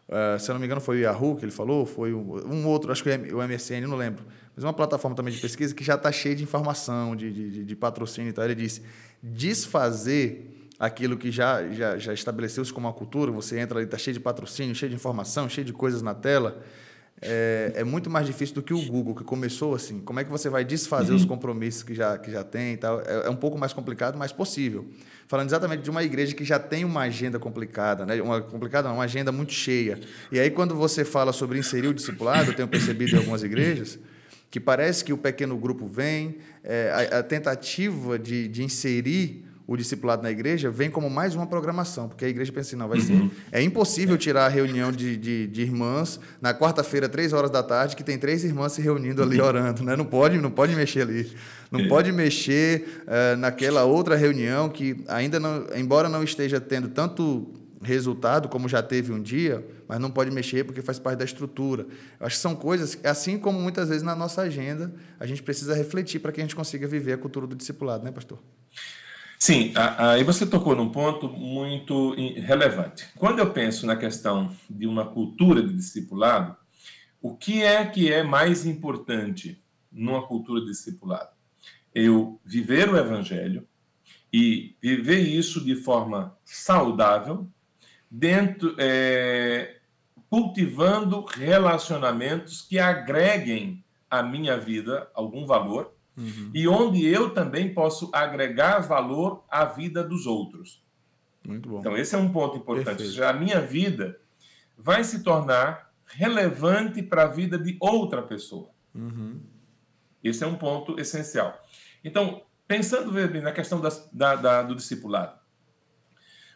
Uh, se eu não me engano, foi o Yahoo que ele falou, foi um, um outro, acho que o MSN, não lembro mas é uma plataforma também de pesquisa que já está cheia de informação, de, de, de, patrocínio e tal. Ele disse: desfazer aquilo que já, já, já estabeleceu-se como uma cultura, você entra ali, está cheio de patrocínio, cheio de informação, cheio de coisas na tela. é, é, muito mais difícil do que o Google, que começou assim. Como é que você vai desfazer uhum. os compromissos que já, que já tem e tal? É, é, um pouco mais complicado, mas possível. Falando exatamente de uma igreja que já tem uma agenda complicada, né? uma complicada, não, uma agenda muito cheia. E aí, quando você fala sobre inserir o discipulado, eu tenho percebido em algumas igrejas, que parece que o pequeno grupo vem, é, a, a, tentativa de, de inserir o discipulado na igreja vem como mais uma programação, porque a igreja pensa assim, não, vai ser. Uhum. É impossível tirar a reunião de, de, de irmãs na quarta-feira, três horas da tarde, que tem três irmãs se reunindo ali orando, né? Não pode, não pode mexer ali. Não é. pode mexer uh, naquela outra reunião que ainda não, embora não esteja tendo tanto resultado como já teve um dia, mas não pode mexer porque faz parte da estrutura. Eu acho que são coisas, assim como muitas vezes na nossa agenda, a gente precisa refletir para que a gente consiga viver a cultura do discipulado, né, pastor? Sim, aí você tocou num ponto muito relevante. Quando eu penso na questão de uma cultura de discipulado, o que é que é mais importante numa cultura de discipulado? Eu viver o evangelho e viver isso de forma saudável, dentro, é, cultivando relacionamentos que agreguem à minha vida algum valor uhum. e onde eu também posso agregar valor à vida dos outros. Muito bom. Então, esse é um ponto importante. Já a minha vida vai se tornar relevante para a vida de outra pessoa. Uhum. Esse é um ponto essencial. Então, pensando na questão das, da, da, do discipulado.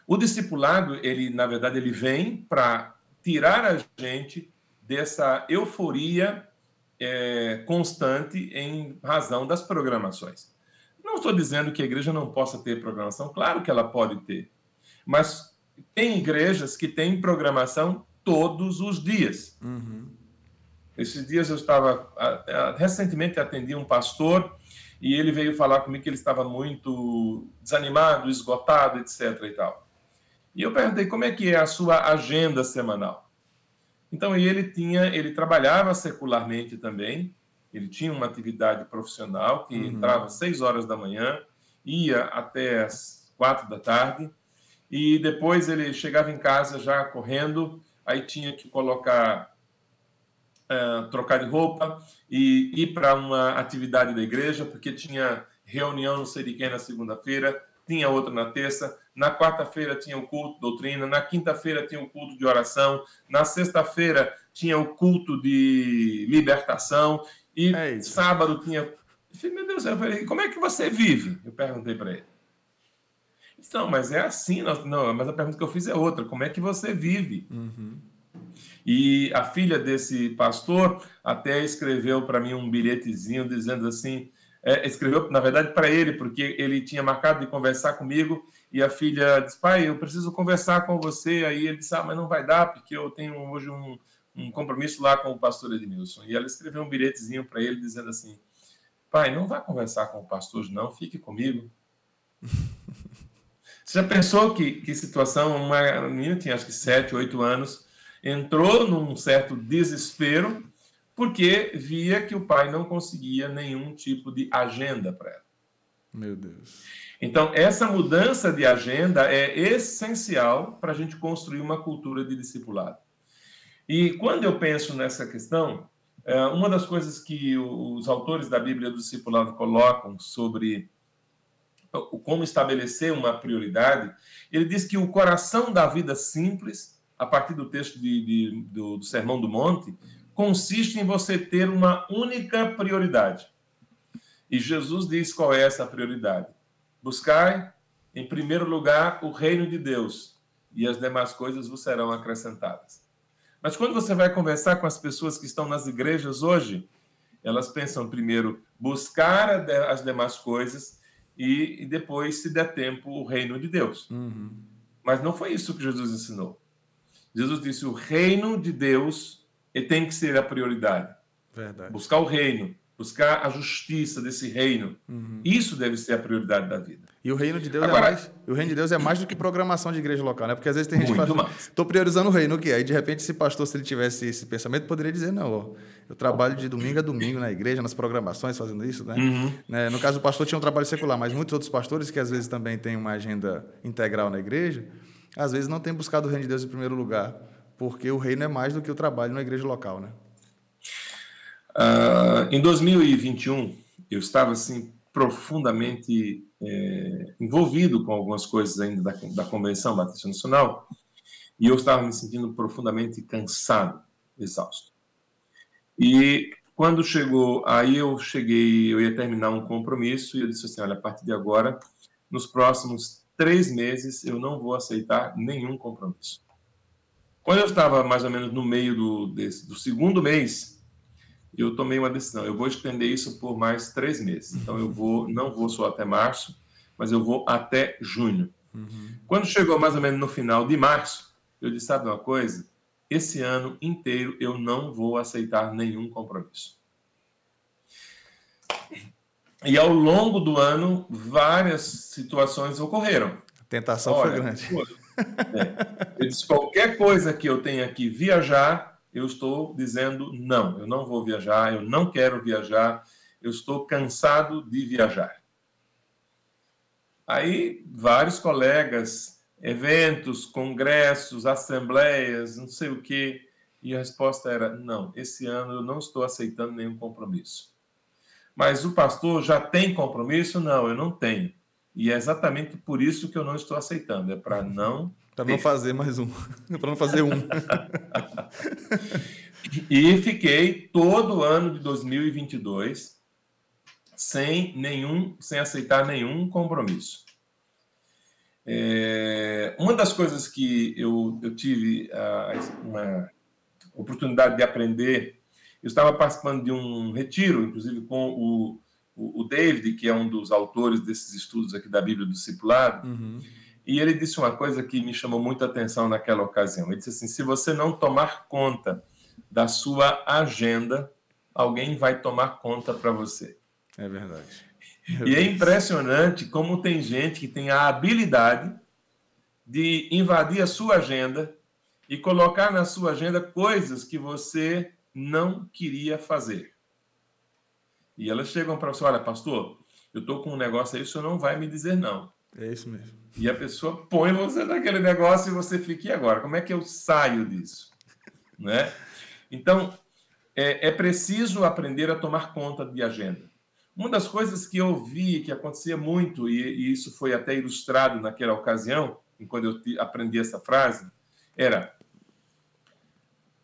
O discipulado, ele, na verdade, ele vem para tirar a gente dessa euforia é, constante em razão das programações. Não estou dizendo que a igreja não possa ter programação, claro que ela pode ter, mas tem igrejas que têm programação todos os dias. Uhum. Esses dias eu estava. Recentemente atendi um pastor e ele veio falar comigo que ele estava muito desanimado, esgotado, etc. E, tal. e eu perguntei como é que é a sua agenda semanal. Então ele tinha, ele trabalhava secularmente também. Ele tinha uma atividade profissional que uhum. entrava às seis horas da manhã, ia até às quatro da tarde e depois ele chegava em casa já correndo. Aí tinha que colocar, uh, trocar de roupa e ir para uma atividade da igreja porque tinha reunião no Seriquém na segunda-feira, tinha outra na terça, na quarta-feira tinha o culto doutrina, na quinta-feira tinha o culto de oração, na sexta-feira tinha o culto de libertação e é sábado tinha. Eu falei, meu Deus, eu falei, como é que você vive? Eu perguntei para ele. Não, mas é assim, não, mas a pergunta que eu fiz é outra. Como é que você vive? Uhum. E a filha desse pastor até escreveu para mim um bilhetezinho dizendo assim, é, escreveu na verdade para ele porque ele tinha marcado de conversar comigo e a filha disse, pai, eu preciso conversar com você. Aí ele disse, ah, mas não vai dar, porque eu tenho hoje um, um compromisso lá com o pastor Edmilson. E ela escreveu um bilhetezinho para ele dizendo assim, pai, não vá conversar com o pastor, não, fique comigo. Você já pensou que, que situação? Uma menina tinha acho que 7, 8 anos, entrou num certo desespero porque via que o pai não conseguia nenhum tipo de agenda para ela. Meu Deus. Então, essa mudança de agenda é essencial para a gente construir uma cultura de discipulado. E quando eu penso nessa questão, é, uma das coisas que os autores da Bíblia do Discipulado colocam sobre como estabelecer uma prioridade, ele diz que o coração da vida simples, a partir do texto de, de, do, do Sermão do Monte, consiste em você ter uma única prioridade. E Jesus diz qual é essa prioridade Buscai, em primeiro lugar, o reino de Deus, e as demais coisas vos serão acrescentadas. Mas quando você vai conversar com as pessoas que estão nas igrejas hoje, elas pensam primeiro buscar as demais coisas e, depois, se der tempo, o reino de Deus. Uhum. Mas não foi isso que Jesus ensinou. Jesus disse: o reino de Deus tem que ser a prioridade. Verdade. Buscar o reino buscar a justiça desse reino. Uhum. Isso deve ser a prioridade da vida. E o reino de Deus é Agora, é mais, o reino de Deus é mais do que programação de igreja local, né? Porque às vezes tem gente que fala, estou priorizando o reino, o quê? Aí de repente esse pastor, se ele tivesse esse pensamento, poderia dizer não, ó, eu trabalho de domingo a domingo na igreja, nas programações, fazendo isso, né? Uhum. né? No caso o pastor tinha um trabalho secular, mas muitos outros pastores que às vezes também têm uma agenda integral na igreja, às vezes não têm buscado o reino de Deus em primeiro lugar, porque o reino é mais do que o trabalho na igreja local, né? Uh, em 2021, eu estava assim profundamente é, envolvido com algumas coisas ainda da, da Convenção Batista Nacional e eu estava me sentindo profundamente cansado, exausto. E quando chegou, aí eu cheguei, eu ia terminar um compromisso e eu disse assim, olha, a partir de agora, nos próximos três meses, eu não vou aceitar nenhum compromisso. Quando eu estava mais ou menos no meio do, desse, do segundo mês, eu tomei uma decisão. Eu vou estender isso por mais três meses. Então eu vou, não vou só até março, mas eu vou até junho. Uhum. Quando chegou mais ou menos no final de março, eu disse: sabe uma coisa? esse ano inteiro eu não vou aceitar nenhum compromisso. E ao longo do ano, várias situações ocorreram. A tentação Olha, foi grande. É, eu disse, qualquer coisa que eu tenha que viajar, eu estou dizendo não, eu não vou viajar, eu não quero viajar, eu estou cansado de viajar. Aí vários colegas eventos, congressos, assembleias, não sei o quê. E a resposta era: não, esse ano eu não estou aceitando nenhum compromisso. Mas o pastor já tem compromisso? Não, eu não tenho. E é exatamente por isso que eu não estou aceitando. É para não. Para não fazer mais um. para não fazer um. e fiquei todo o ano de 2022 sem nenhum, sem aceitar nenhum compromisso. É, uma das coisas que eu, eu tive a, uma oportunidade de aprender, eu estava participando de um retiro, inclusive com o, o, o David, que é um dos autores desses estudos aqui da Bíblia do Discipulado, uhum. E ele disse uma coisa que me chamou muita atenção naquela ocasião. Ele disse assim: se você não tomar conta da sua agenda, alguém vai tomar conta para você. É verdade. E é impressionante como tem gente que tem a habilidade de invadir a sua agenda e colocar na sua agenda coisas que você não queria fazer. E elas chegam para você: olha, pastor, eu estou com um negócio aí, o senhor não vai me dizer não. É isso mesmo. E a pessoa põe você naquele negócio e você fica, e agora? Como é que eu saio disso? Né? Então, é, é preciso aprender a tomar conta de agenda. Uma das coisas que eu vi que acontecia muito, e, e isso foi até ilustrado naquela ocasião, quando eu aprendi essa frase, era.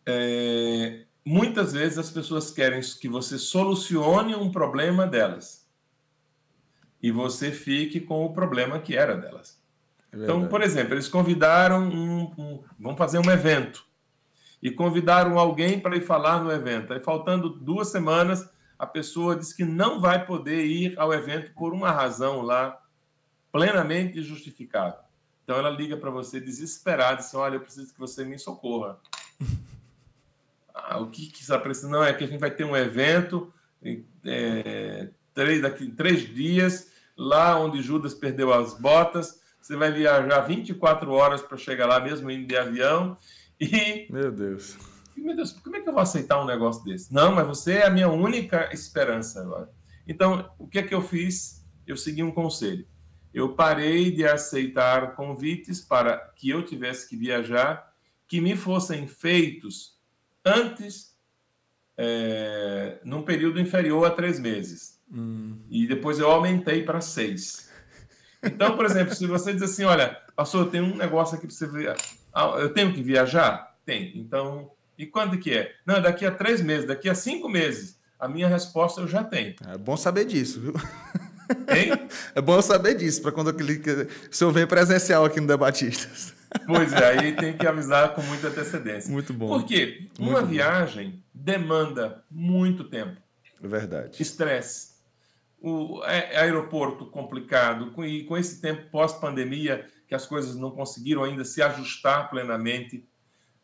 É, muitas vezes as pessoas querem que você solucione um problema delas e você fique com o problema que era delas. É então, por exemplo, eles convidaram um, um, vamos fazer um evento e convidaram alguém para ir falar no evento. Aí, faltando duas semanas, a pessoa diz que não vai poder ir ao evento por uma razão lá plenamente justificável. Então ela liga para você desesperada, diz: Olha, eu preciso que você me socorra. ah, o que, que está precisando? Não, é que a gente vai ter um evento é, três, daqui três dias, lá onde Judas perdeu as botas. Você vai viajar 24 horas para chegar lá, mesmo indo de avião. E. Meu Deus meu Deus, como é que eu vou aceitar um negócio desse? Não, mas você é a minha única esperança agora. Então, o que é que eu fiz? Eu segui um conselho. Eu parei de aceitar convites para que eu tivesse que viajar que me fossem feitos antes, é, num período inferior a três meses. Hum. E depois eu aumentei para seis. Então, por exemplo, se você diz assim, olha, pastor, eu tenho um negócio aqui para você ver. Ah, eu tenho que viajar? Tem. Então, e quando que é? Não, daqui a três meses, daqui a cinco meses. A minha resposta eu já tenho. É bom saber disso, viu? Hein? É bom saber disso, para quando eu, se eu venho presencial aqui no Debatistas. Pois é, aí tem que avisar com muita antecedência. Muito bom. Porque uma muito viagem bom. demanda muito tempo. É verdade. Estresse. O aeroporto complicado, com, e com esse tempo pós-pandemia, que as coisas não conseguiram ainda se ajustar plenamente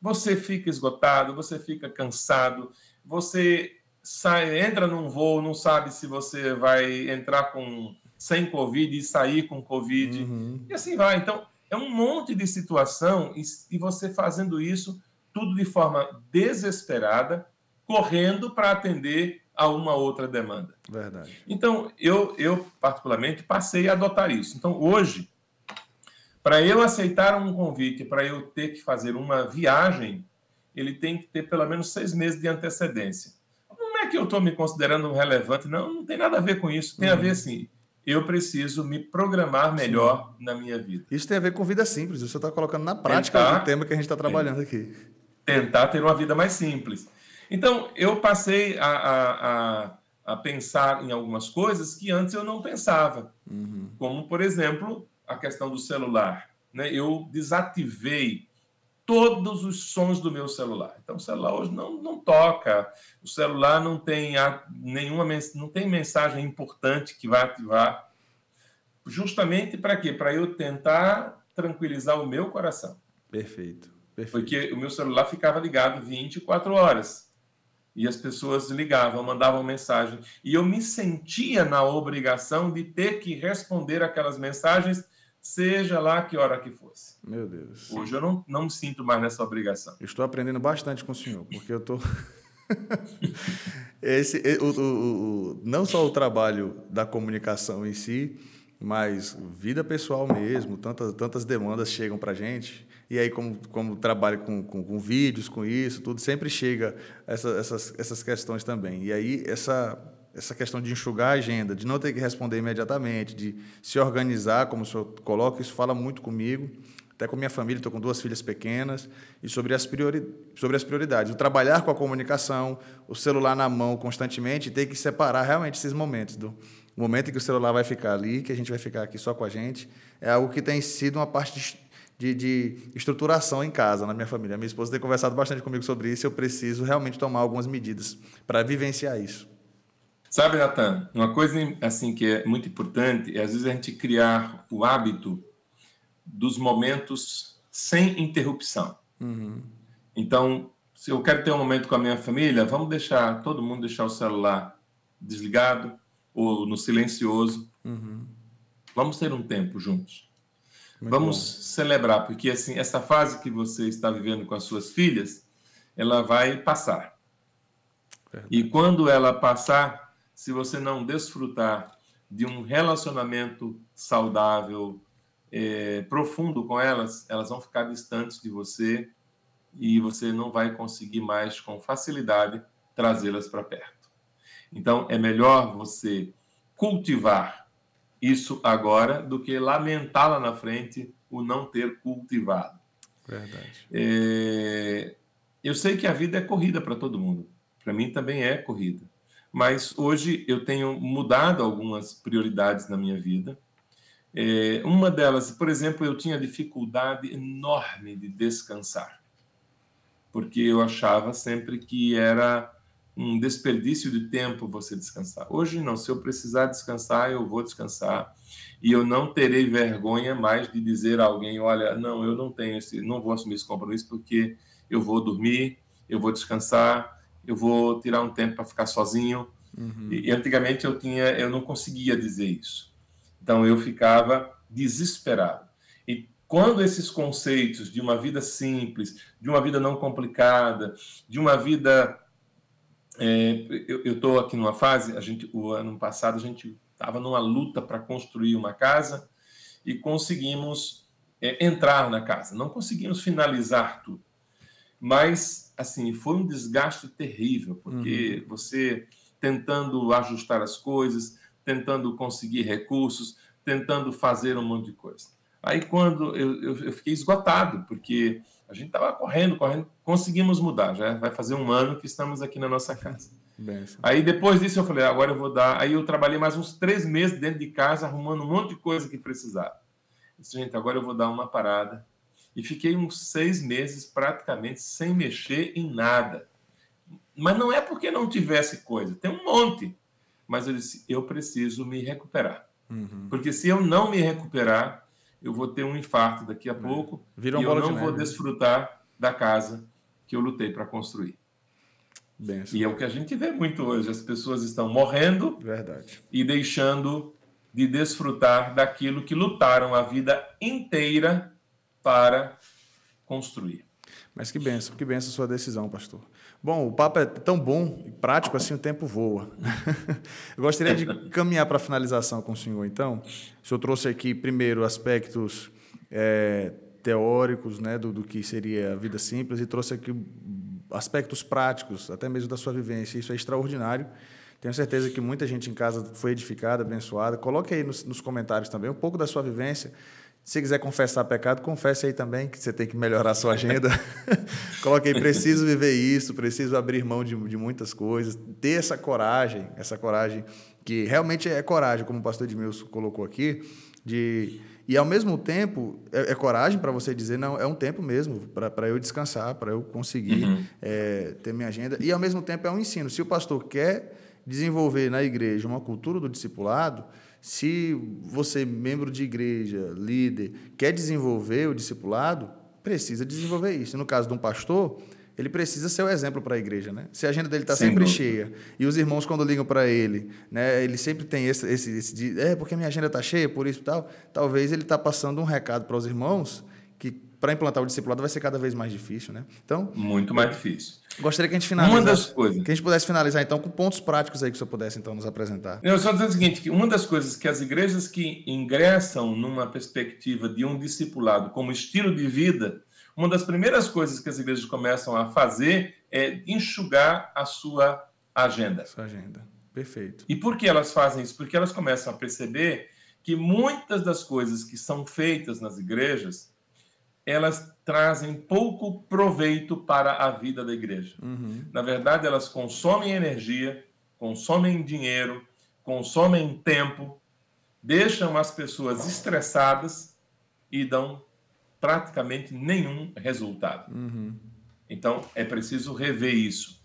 você fica esgotado, você fica cansado, você sai, entra num voo, não sabe se você vai entrar com sem Covid e sair com Covid, uhum. e assim vai. Então, é um monte de situação e, e você fazendo isso tudo de forma desesperada, correndo para atender a uma outra demanda. Verdade. Então, eu, eu particularmente passei a adotar isso. Então, hoje, para eu aceitar um convite, para eu ter que fazer uma viagem, ele tem que ter pelo menos seis meses de antecedência. Não é que eu estou me considerando relevante. Não, não tem nada a ver com isso. Tem uhum. a ver, assim, eu preciso me programar melhor Sim. na minha vida. Isso tem a ver com vida simples. Você está colocando na prática tentar, o tema que a gente está trabalhando aqui. Tentar ter uma vida mais simples. Então, eu passei a, a, a, a pensar em algumas coisas que antes eu não pensava. Uhum. Como, por exemplo, a questão do celular. Né? Eu desativei todos os sons do meu celular. Então, o celular hoje não, não toca, o celular não tem nenhuma não tem mensagem importante que vai ativar. Justamente para quê? Para eu tentar tranquilizar o meu coração. Perfeito, perfeito. Porque o meu celular ficava ligado 24 horas. E as pessoas ligavam, mandavam mensagem. E eu me sentia na obrigação de ter que responder aquelas mensagens seja lá que hora que fosse. Meu Deus. Hoje eu não, não me sinto mais nessa obrigação. estou aprendendo bastante com o senhor, porque eu estou. Esse, o, o, o, não só o trabalho da comunicação em si, mas vida pessoal mesmo, tantas, tantas demandas chegam para a gente. E aí, como, como trabalho com, com, com, vídeos, com isso, tudo, sempre chega essa, essas, essas questões também. E aí, essa essa questão de enxugar a agenda, de não ter que responder imediatamente, de se organizar, como o senhor coloca, isso fala muito comigo, até com minha família, estou com duas filhas pequenas, e sobre as, priori sobre as prioridades. O trabalhar com a comunicação, o celular na mão constantemente, ter que separar realmente esses momentos. Do momento em que o celular vai ficar ali, que a gente vai ficar aqui só com a gente, é algo que tem sido uma parte de, de, estruturação em casa, na minha família. Minha esposa tem conversado bastante comigo sobre isso, eu preciso realmente tomar algumas medidas para vivenciar isso. Sabe, Natan, uma coisa assim que é muito importante é às vezes a gente criar o hábito dos momentos sem interrupção. Uhum. Então, se eu quero ter um momento com a minha família, vamos deixar todo mundo deixar o celular desligado ou no silencioso. Uhum. Vamos ter um tempo juntos. Muito vamos bom. celebrar, porque assim essa fase que você está vivendo com as suas filhas, ela vai passar. E quando ela passar, se você não desfrutar de um relacionamento saudável, é, profundo com elas, elas vão ficar distantes de você e você não vai conseguir mais com facilidade trazê-las para perto. Então, é melhor você cultivar isso agora do que lamentar lá na frente o não ter cultivado. Verdade. É, eu sei que a vida é corrida para todo mundo. Para mim também é corrida mas hoje eu tenho mudado algumas prioridades na minha vida. É, uma delas, por exemplo, eu tinha dificuldade enorme de descansar, porque eu achava sempre que era um desperdício de tempo você descansar. Hoje não, se eu precisar descansar, eu vou descansar e eu não terei vergonha mais de dizer a alguém, olha, não, eu não tenho esse, não vou assumir esse compromisso porque eu vou dormir, eu vou descansar eu vou tirar um tempo para ficar sozinho. Uhum. E, e, antigamente eu tinha, eu não conseguia dizer isso. Então eu ficava desesperado. E quando esses conceitos de uma vida simples, de uma vida não complicada, de uma vida é, eu estou aqui numa fase, a gente, o ano passado a gente estava numa luta para construir uma casa e conseguimos é, entrar na casa. Não conseguimos finalizar tudo, mas assim foi um desgaste terrível porque uhum. você tentando ajustar as coisas, tentando conseguir recursos, tentando fazer um monte de coisa. Aí quando eu, eu, eu fiquei esgotado porque a gente estava correndo, correndo, conseguimos mudar. Já vai fazer um ano que estamos aqui na nossa casa. Aí depois disso eu falei, agora eu vou dar. Aí eu trabalhei mais uns três meses dentro de casa arrumando um monte de coisa que precisava. Disse, gente, agora eu vou dar uma parada e fiquei uns seis meses praticamente sem mexer em nada. Mas não é porque não tivesse coisa, tem um monte. Mas eu disse: eu preciso me recuperar. Uhum. Porque se eu não me recuperar, eu vou ter um infarto daqui a é. pouco Vira e eu não vou desfrutar da casa que eu lutei para construir. Bem, e é o que a gente vê muito hoje: as pessoas estão morrendo Verdade. e deixando de desfrutar daquilo que lutaram a vida inteira para construir. Mas que benção, que benção sua decisão, pastor. Bom, o papo é tão bom e prático assim, o tempo voa. Eu gostaria de caminhar para a finalização com o senhor, então. O senhor trouxe aqui, primeiro, aspectos é, teóricos né, do, do que seria a vida simples e trouxe aqui aspectos práticos, até mesmo da sua vivência. Isso é extraordinário. Tenho certeza que muita gente em casa foi edificada, abençoada. Coloque aí nos, nos comentários também um pouco da sua vivência. Se quiser confessar pecado, confesse aí também que você tem que melhorar a sua agenda. Coloque aí, preciso viver isso, preciso abrir mão de, de muitas coisas, ter essa coragem, essa coragem que realmente é coragem, como o pastor Edmilson colocou aqui, de e ao mesmo tempo é, é coragem para você dizer não é um tempo mesmo para eu descansar, para eu conseguir uhum. é, ter minha agenda e ao mesmo tempo é um ensino. Se o pastor quer desenvolver na igreja uma cultura do discipulado, se você, membro de igreja, líder, quer desenvolver o discipulado, precisa desenvolver isso. No caso de um pastor, ele precisa ser o exemplo para a igreja, né? Se a agenda dele está sempre dúvida. cheia e os irmãos quando ligam para ele, né, ele sempre tem esse, esse, esse é porque minha agenda está cheia, por isso e tal. Talvez ele está passando um recado para os irmãos que para implantar o discipulado vai ser cada vez mais difícil, né? Então muito mais difícil. Gostaria que a gente finalizasse. Uma das coisas. Que a gente pudesse finalizar então com pontos práticos aí que o senhor pudesse então nos apresentar. Eu só dizer o seguinte, que uma das coisas que as igrejas que ingressam numa perspectiva de um discipulado como estilo de vida uma das primeiras coisas que as igrejas começam a fazer é enxugar a sua agenda. Sua agenda. Perfeito. E por que elas fazem isso? Porque elas começam a perceber que muitas das coisas que são feitas nas igrejas, elas trazem pouco proveito para a vida da igreja. Uhum. Na verdade, elas consomem energia, consomem dinheiro, consomem tempo, deixam as pessoas estressadas e dão praticamente nenhum resultado. Uhum. Então, é preciso rever isso.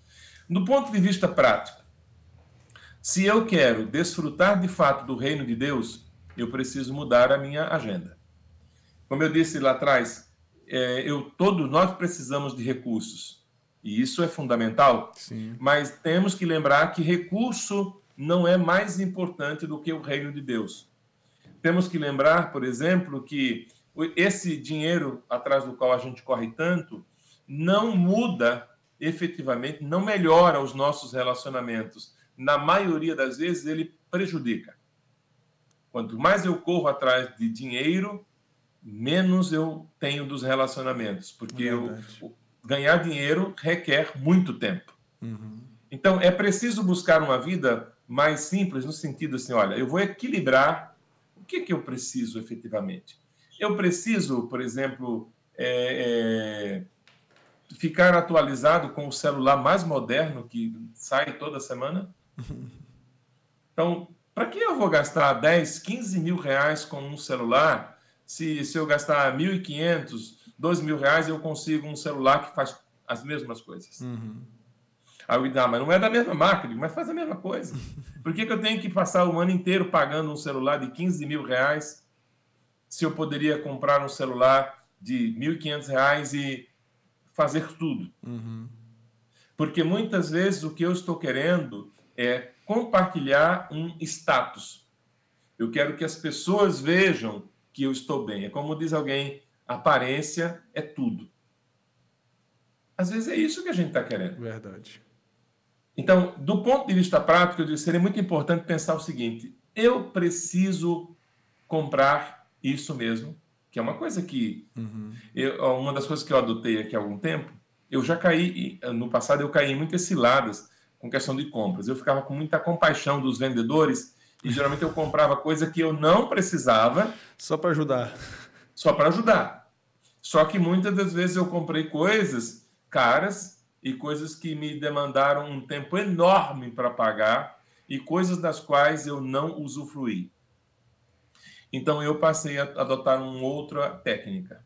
Do ponto de vista prático, se eu quero desfrutar de fato do reino de Deus, eu preciso mudar a minha agenda. Como eu disse lá atrás, é, eu todos nós precisamos de recursos e isso é fundamental. Sim. Mas temos que lembrar que recurso não é mais importante do que o reino de Deus. Temos que lembrar, por exemplo, que esse dinheiro atrás do qual a gente corre tanto não muda efetivamente, não melhora os nossos relacionamentos. Na maioria das vezes, ele prejudica. Quanto mais eu corro atrás de dinheiro, menos eu tenho dos relacionamentos, porque eu, ganhar dinheiro requer muito tempo. Uhum. Então, é preciso buscar uma vida mais simples, no sentido assim: olha, eu vou equilibrar o que, que eu preciso efetivamente. Eu preciso, por exemplo, é, é, ficar atualizado com o celular mais moderno que sai toda semana? Então, para que eu vou gastar 10, 15 mil reais com um celular se, se eu gastar 1.500, 2 mil reais eu consigo um celular que faz as mesmas coisas? Uhum. Aí eu ah, mas não é da mesma marca, mas faz a mesma coisa. Por que, que eu tenho que passar o ano inteiro pagando um celular de 15 mil reais se eu poderia comprar um celular de R$ 1.500 e fazer tudo. Uhum. Porque muitas vezes o que eu estou querendo é compartilhar um status. Eu quero que as pessoas vejam que eu estou bem. É como diz alguém, aparência é tudo. Às vezes é isso que a gente está querendo. Verdade. Então, do ponto de vista prático, eu seria muito importante pensar o seguinte: eu preciso comprar isso mesmo, que é uma coisa que. Uhum. Eu, uma das coisas que eu adotei aqui há algum tempo, eu já caí, no passado eu caí em muitas ciladas com questão de compras. Eu ficava com muita compaixão dos vendedores e geralmente eu comprava coisa que eu não precisava. Só para ajudar. Só para ajudar. Só que muitas das vezes eu comprei coisas caras e coisas que me demandaram um tempo enorme para pagar e coisas das quais eu não usufruí. Então eu passei a adotar uma outra técnica.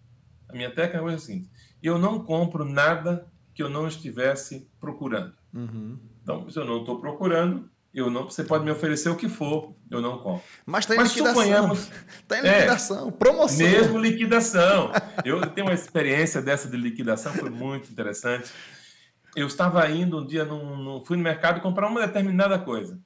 A minha técnica foi assim: eu não compro nada que eu não estivesse procurando. Uhum. Então, se eu não estou procurando, eu não, você pode me oferecer o que for, eu não compro. Mas está em Mas liquidação. Suponhamos, está em liquidação, é, promoção. Mesmo liquidação. eu tenho uma experiência dessa de liquidação, foi muito interessante. Eu estava indo um dia, num, num, fui no mercado comprar uma determinada coisa.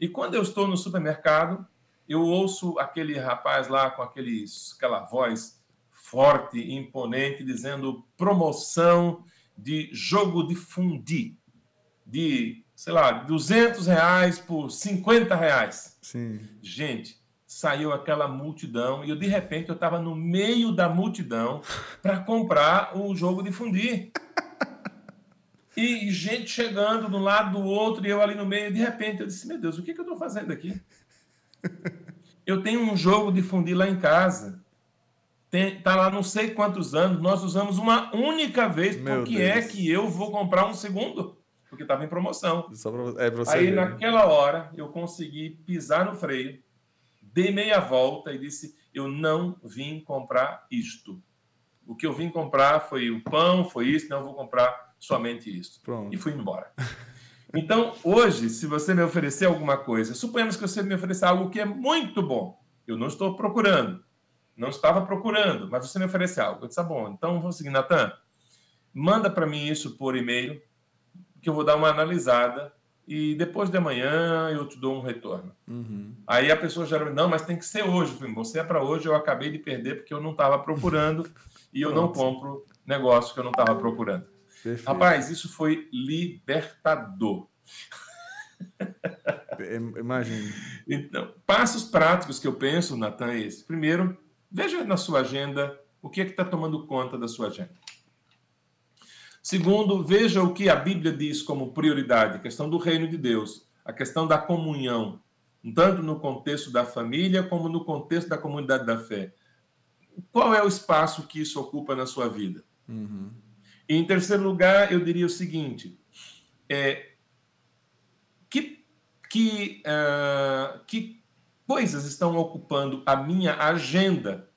E quando eu estou no supermercado, eu ouço aquele rapaz lá com aquele, aquela voz forte, imponente, dizendo promoção de jogo de fundi, de, sei lá, 200 reais por 50 reais. Sim. Gente, saiu aquela multidão e eu, de repente, eu estava no meio da multidão para comprar o jogo de fundi. E gente chegando de um lado do outro, e eu ali no meio, de repente eu disse: Meu Deus, o que, que eu estou fazendo aqui? Eu tenho um jogo de fundir lá em casa. Tem, tá lá não sei quantos anos, nós usamos uma única vez. Meu Por que é que eu vou comprar um segundo? Porque estava em promoção. Pra, é Aí, ver. naquela hora, eu consegui pisar no freio, dei meia volta e disse: Eu não vim comprar isto. O que eu vim comprar foi o pão, foi isso, não vou comprar somente isso. Pronto. E fui embora. Então, hoje, se você me oferecer alguma coisa, suponhamos que você me ofereça algo que é muito bom, eu não estou procurando, não estava procurando, mas você me oferece algo. Eu disse, ah, bom, então vamos seguir, Natan, manda para mim isso por e-mail, que eu vou dar uma analisada e depois de amanhã eu te dou um retorno. Uhum. Aí a pessoa geralmente, não, mas tem que ser hoje. Falei, você é para hoje, eu acabei de perder porque eu não estava procurando e eu não compro negócio que eu não estava procurando. Perfeito. Rapaz, isso foi libertador. Imagino. Então, passos práticos que eu penso, Natan, é esse. Primeiro, veja na sua agenda o que é que está tomando conta da sua agenda. Segundo, veja o que a Bíblia diz como prioridade, a questão do reino de Deus, a questão da comunhão, tanto no contexto da família como no contexto da comunidade da fé. Qual é o espaço que isso ocupa na sua vida? Uhum. E, em terceiro lugar, eu diria o seguinte: é, que, que, uh, que coisas estão ocupando a minha agenda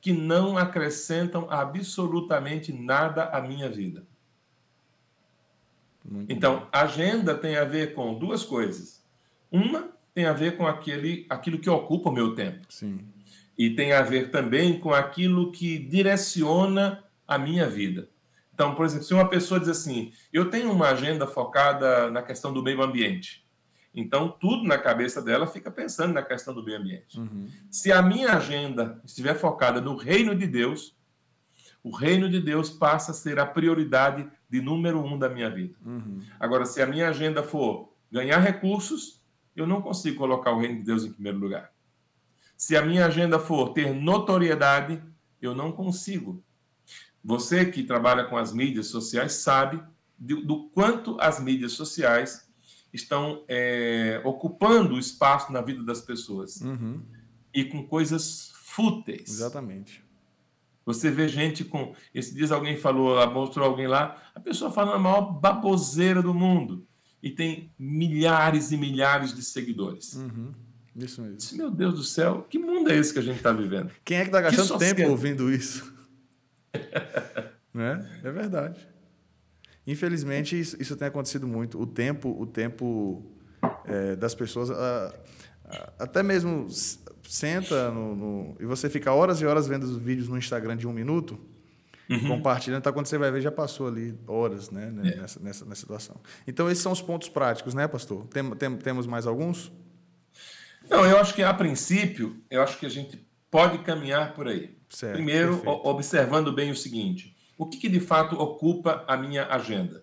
que não acrescentam absolutamente nada à minha vida? Muito então, bom. agenda tem a ver com duas coisas. Uma tem a ver com aquele, aquilo que ocupa o meu tempo. Sim e tem a ver também com aquilo que direciona a minha vida. Então, por exemplo, se uma pessoa diz assim, eu tenho uma agenda focada na questão do meio ambiente, então tudo na cabeça dela fica pensando na questão do meio ambiente. Uhum. Se a minha agenda estiver focada no reino de Deus, o reino de Deus passa a ser a prioridade de número um da minha vida. Uhum. Agora, se a minha agenda for ganhar recursos, eu não consigo colocar o reino de Deus em primeiro lugar. Se a minha agenda for ter notoriedade, eu não consigo. Você que trabalha com as mídias sociais sabe do, do quanto as mídias sociais estão é, ocupando espaço na vida das pessoas uhum. e com coisas fúteis. Exatamente. Você vê gente com. Esse dias alguém falou, mostrou alguém lá, a pessoa falando a maior baboseira do mundo e tem milhares e milhares de seguidores. Uhum. Isso mesmo. Disse, Meu Deus do céu, que mundo é esse que a gente está vivendo? Quem é que está gastando tempo ouvindo isso? né? É verdade. Infelizmente, isso, isso, tem acontecido muito. O tempo, o tempo é, das pessoas, a, a, até mesmo senta no, no, e você fica horas e horas vendo os vídeos no Instagram de um minuto, uhum. compartilhando, então quando você vai ver, já passou ali horas né, é. nessa, nessa, nessa situação. Então, esses são os pontos práticos, né, pastor? Tem, tem, temos mais alguns? Não, eu acho que a princípio, eu acho que a gente pode caminhar por aí. Certo, Primeiro, perfeito. observando bem o seguinte: o que, que, de fato ocupa a minha agenda?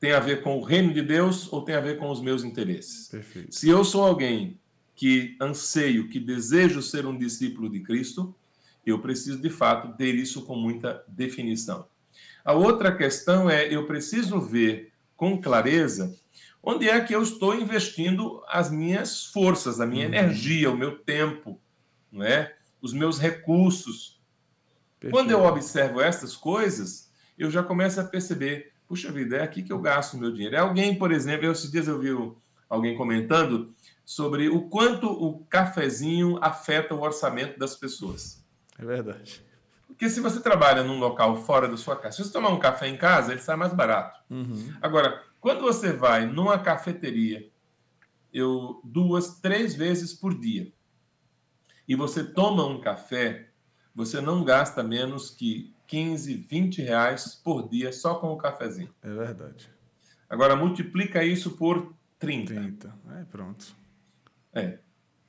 Tem a ver com o reino de Deus ou tem a ver com os meus interesses? Perfeito. Se eu sou alguém que anseio, que desejo ser um discípulo de Cristo, eu preciso de fato ter isso com muita definição. A outra questão é eu preciso ver com clareza onde é que eu estou investindo as minhas forças, a minha uhum. energia, o meu tempo, não é? os meus recursos. Perfeito. Quando eu observo essas coisas, eu já começo a perceber, puxa vida, é aqui que eu gasto o meu dinheiro. É alguém, por exemplo, esses dias eu vi alguém comentando sobre o quanto o cafezinho afeta o orçamento das pessoas. É verdade. Porque se você trabalha num local fora da sua casa, se você tomar um café em casa, ele sai mais barato. Uhum. Agora, quando você vai numa cafeteria, eu duas, três vezes por dia, e você toma um café, você não gasta menos que 15, 20 reais por dia só com o cafezinho. É verdade. Agora multiplica isso por 30. 30. É, pronto. É.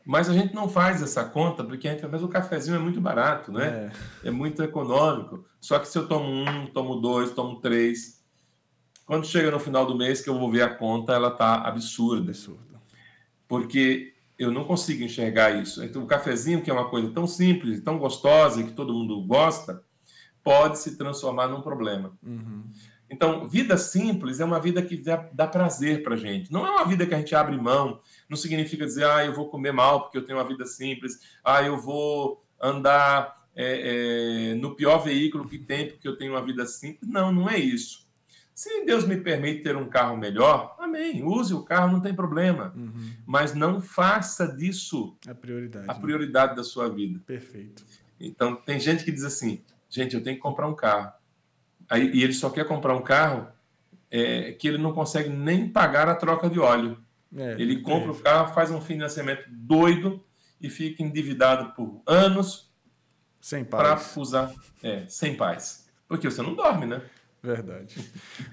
Mas a gente não faz essa conta porque a gente mas o cafezinho é muito barato, né? É. é muito econômico. Só que se eu tomo um, tomo dois, tomo três, quando chega no final do mês que eu vou ver a conta, ela está absurda. Absurda. Porque eu não consigo enxergar isso. Então, o cafezinho, que é uma coisa tão simples, tão gostosa e que todo mundo gosta, pode se transformar num problema. Uhum. Então, vida simples é uma vida que dá, dá prazer para gente. Não é uma vida que a gente abre mão. Não significa dizer, ah, eu vou comer mal porque eu tenho uma vida simples. Ah, eu vou andar é, é, no pior veículo que tem porque eu tenho uma vida simples. Não, não é isso. Se Deus me permite ter um carro melhor, amém. Use o carro, não tem problema. Uhum. Mas não faça disso a prioridade, a né? prioridade né? da sua vida. Perfeito. Então, tem gente que diz assim: gente, eu tenho que comprar um carro. Aí, e ele só quer comprar um carro é, que ele não consegue nem pagar a troca de óleo. É, ele compra é. o carro, faz um financiamento doido e fica endividado por anos sem paz. Para usar, é, sem paz. Porque você não dorme, né? Verdade.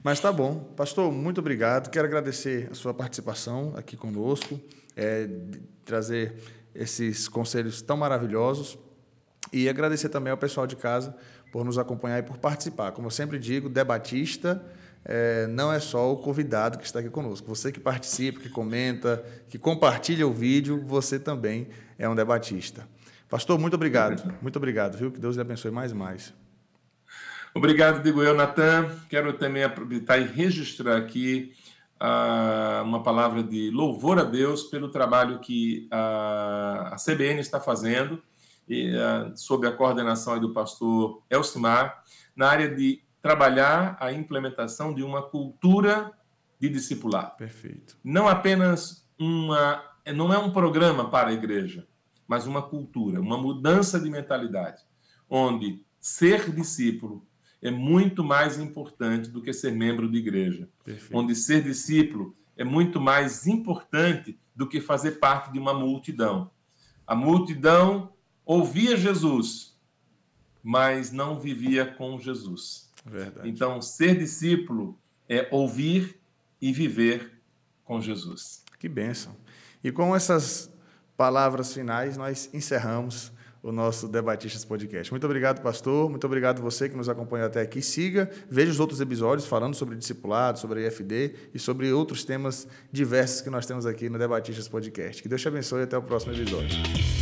Mas tá bom. Pastor, muito obrigado. Quero agradecer a sua participação aqui conosco, é, trazer esses conselhos tão maravilhosos e agradecer também ao pessoal de casa por nos acompanhar e por participar. Como eu sempre digo, debatista é, não é só o convidado que está aqui conosco. Você que participa, que comenta, que compartilha o vídeo, você também é um debatista. Pastor, muito obrigado. Muito obrigado, viu? Que Deus lhe abençoe mais e mais. Obrigado, digo eu, Natan. Quero também aproveitar e registrar aqui uh, uma palavra de louvor a Deus pelo trabalho que a, a CBN está fazendo, e, uh, sob a coordenação do pastor Elcimar, na área de trabalhar a implementação de uma cultura de discipulado. Perfeito. Não apenas uma. Não é um programa para a igreja, mas uma cultura, uma mudança de mentalidade, onde ser discípulo é muito mais importante do que ser membro de igreja. Perfeito. Onde ser discípulo é muito mais importante do que fazer parte de uma multidão. A multidão ouvia Jesus, mas não vivia com Jesus. Verdade. Então, ser discípulo é ouvir e viver com Jesus. Que bênção. E com essas palavras finais, nós encerramos o nosso Debatistas Podcast. Muito obrigado, pastor. Muito obrigado você que nos acompanhou até aqui. Siga, veja os outros episódios falando sobre discipulado, sobre IFD e sobre outros temas diversos que nós temos aqui no Debatistas Podcast. Que Deus te abençoe e até o próximo episódio.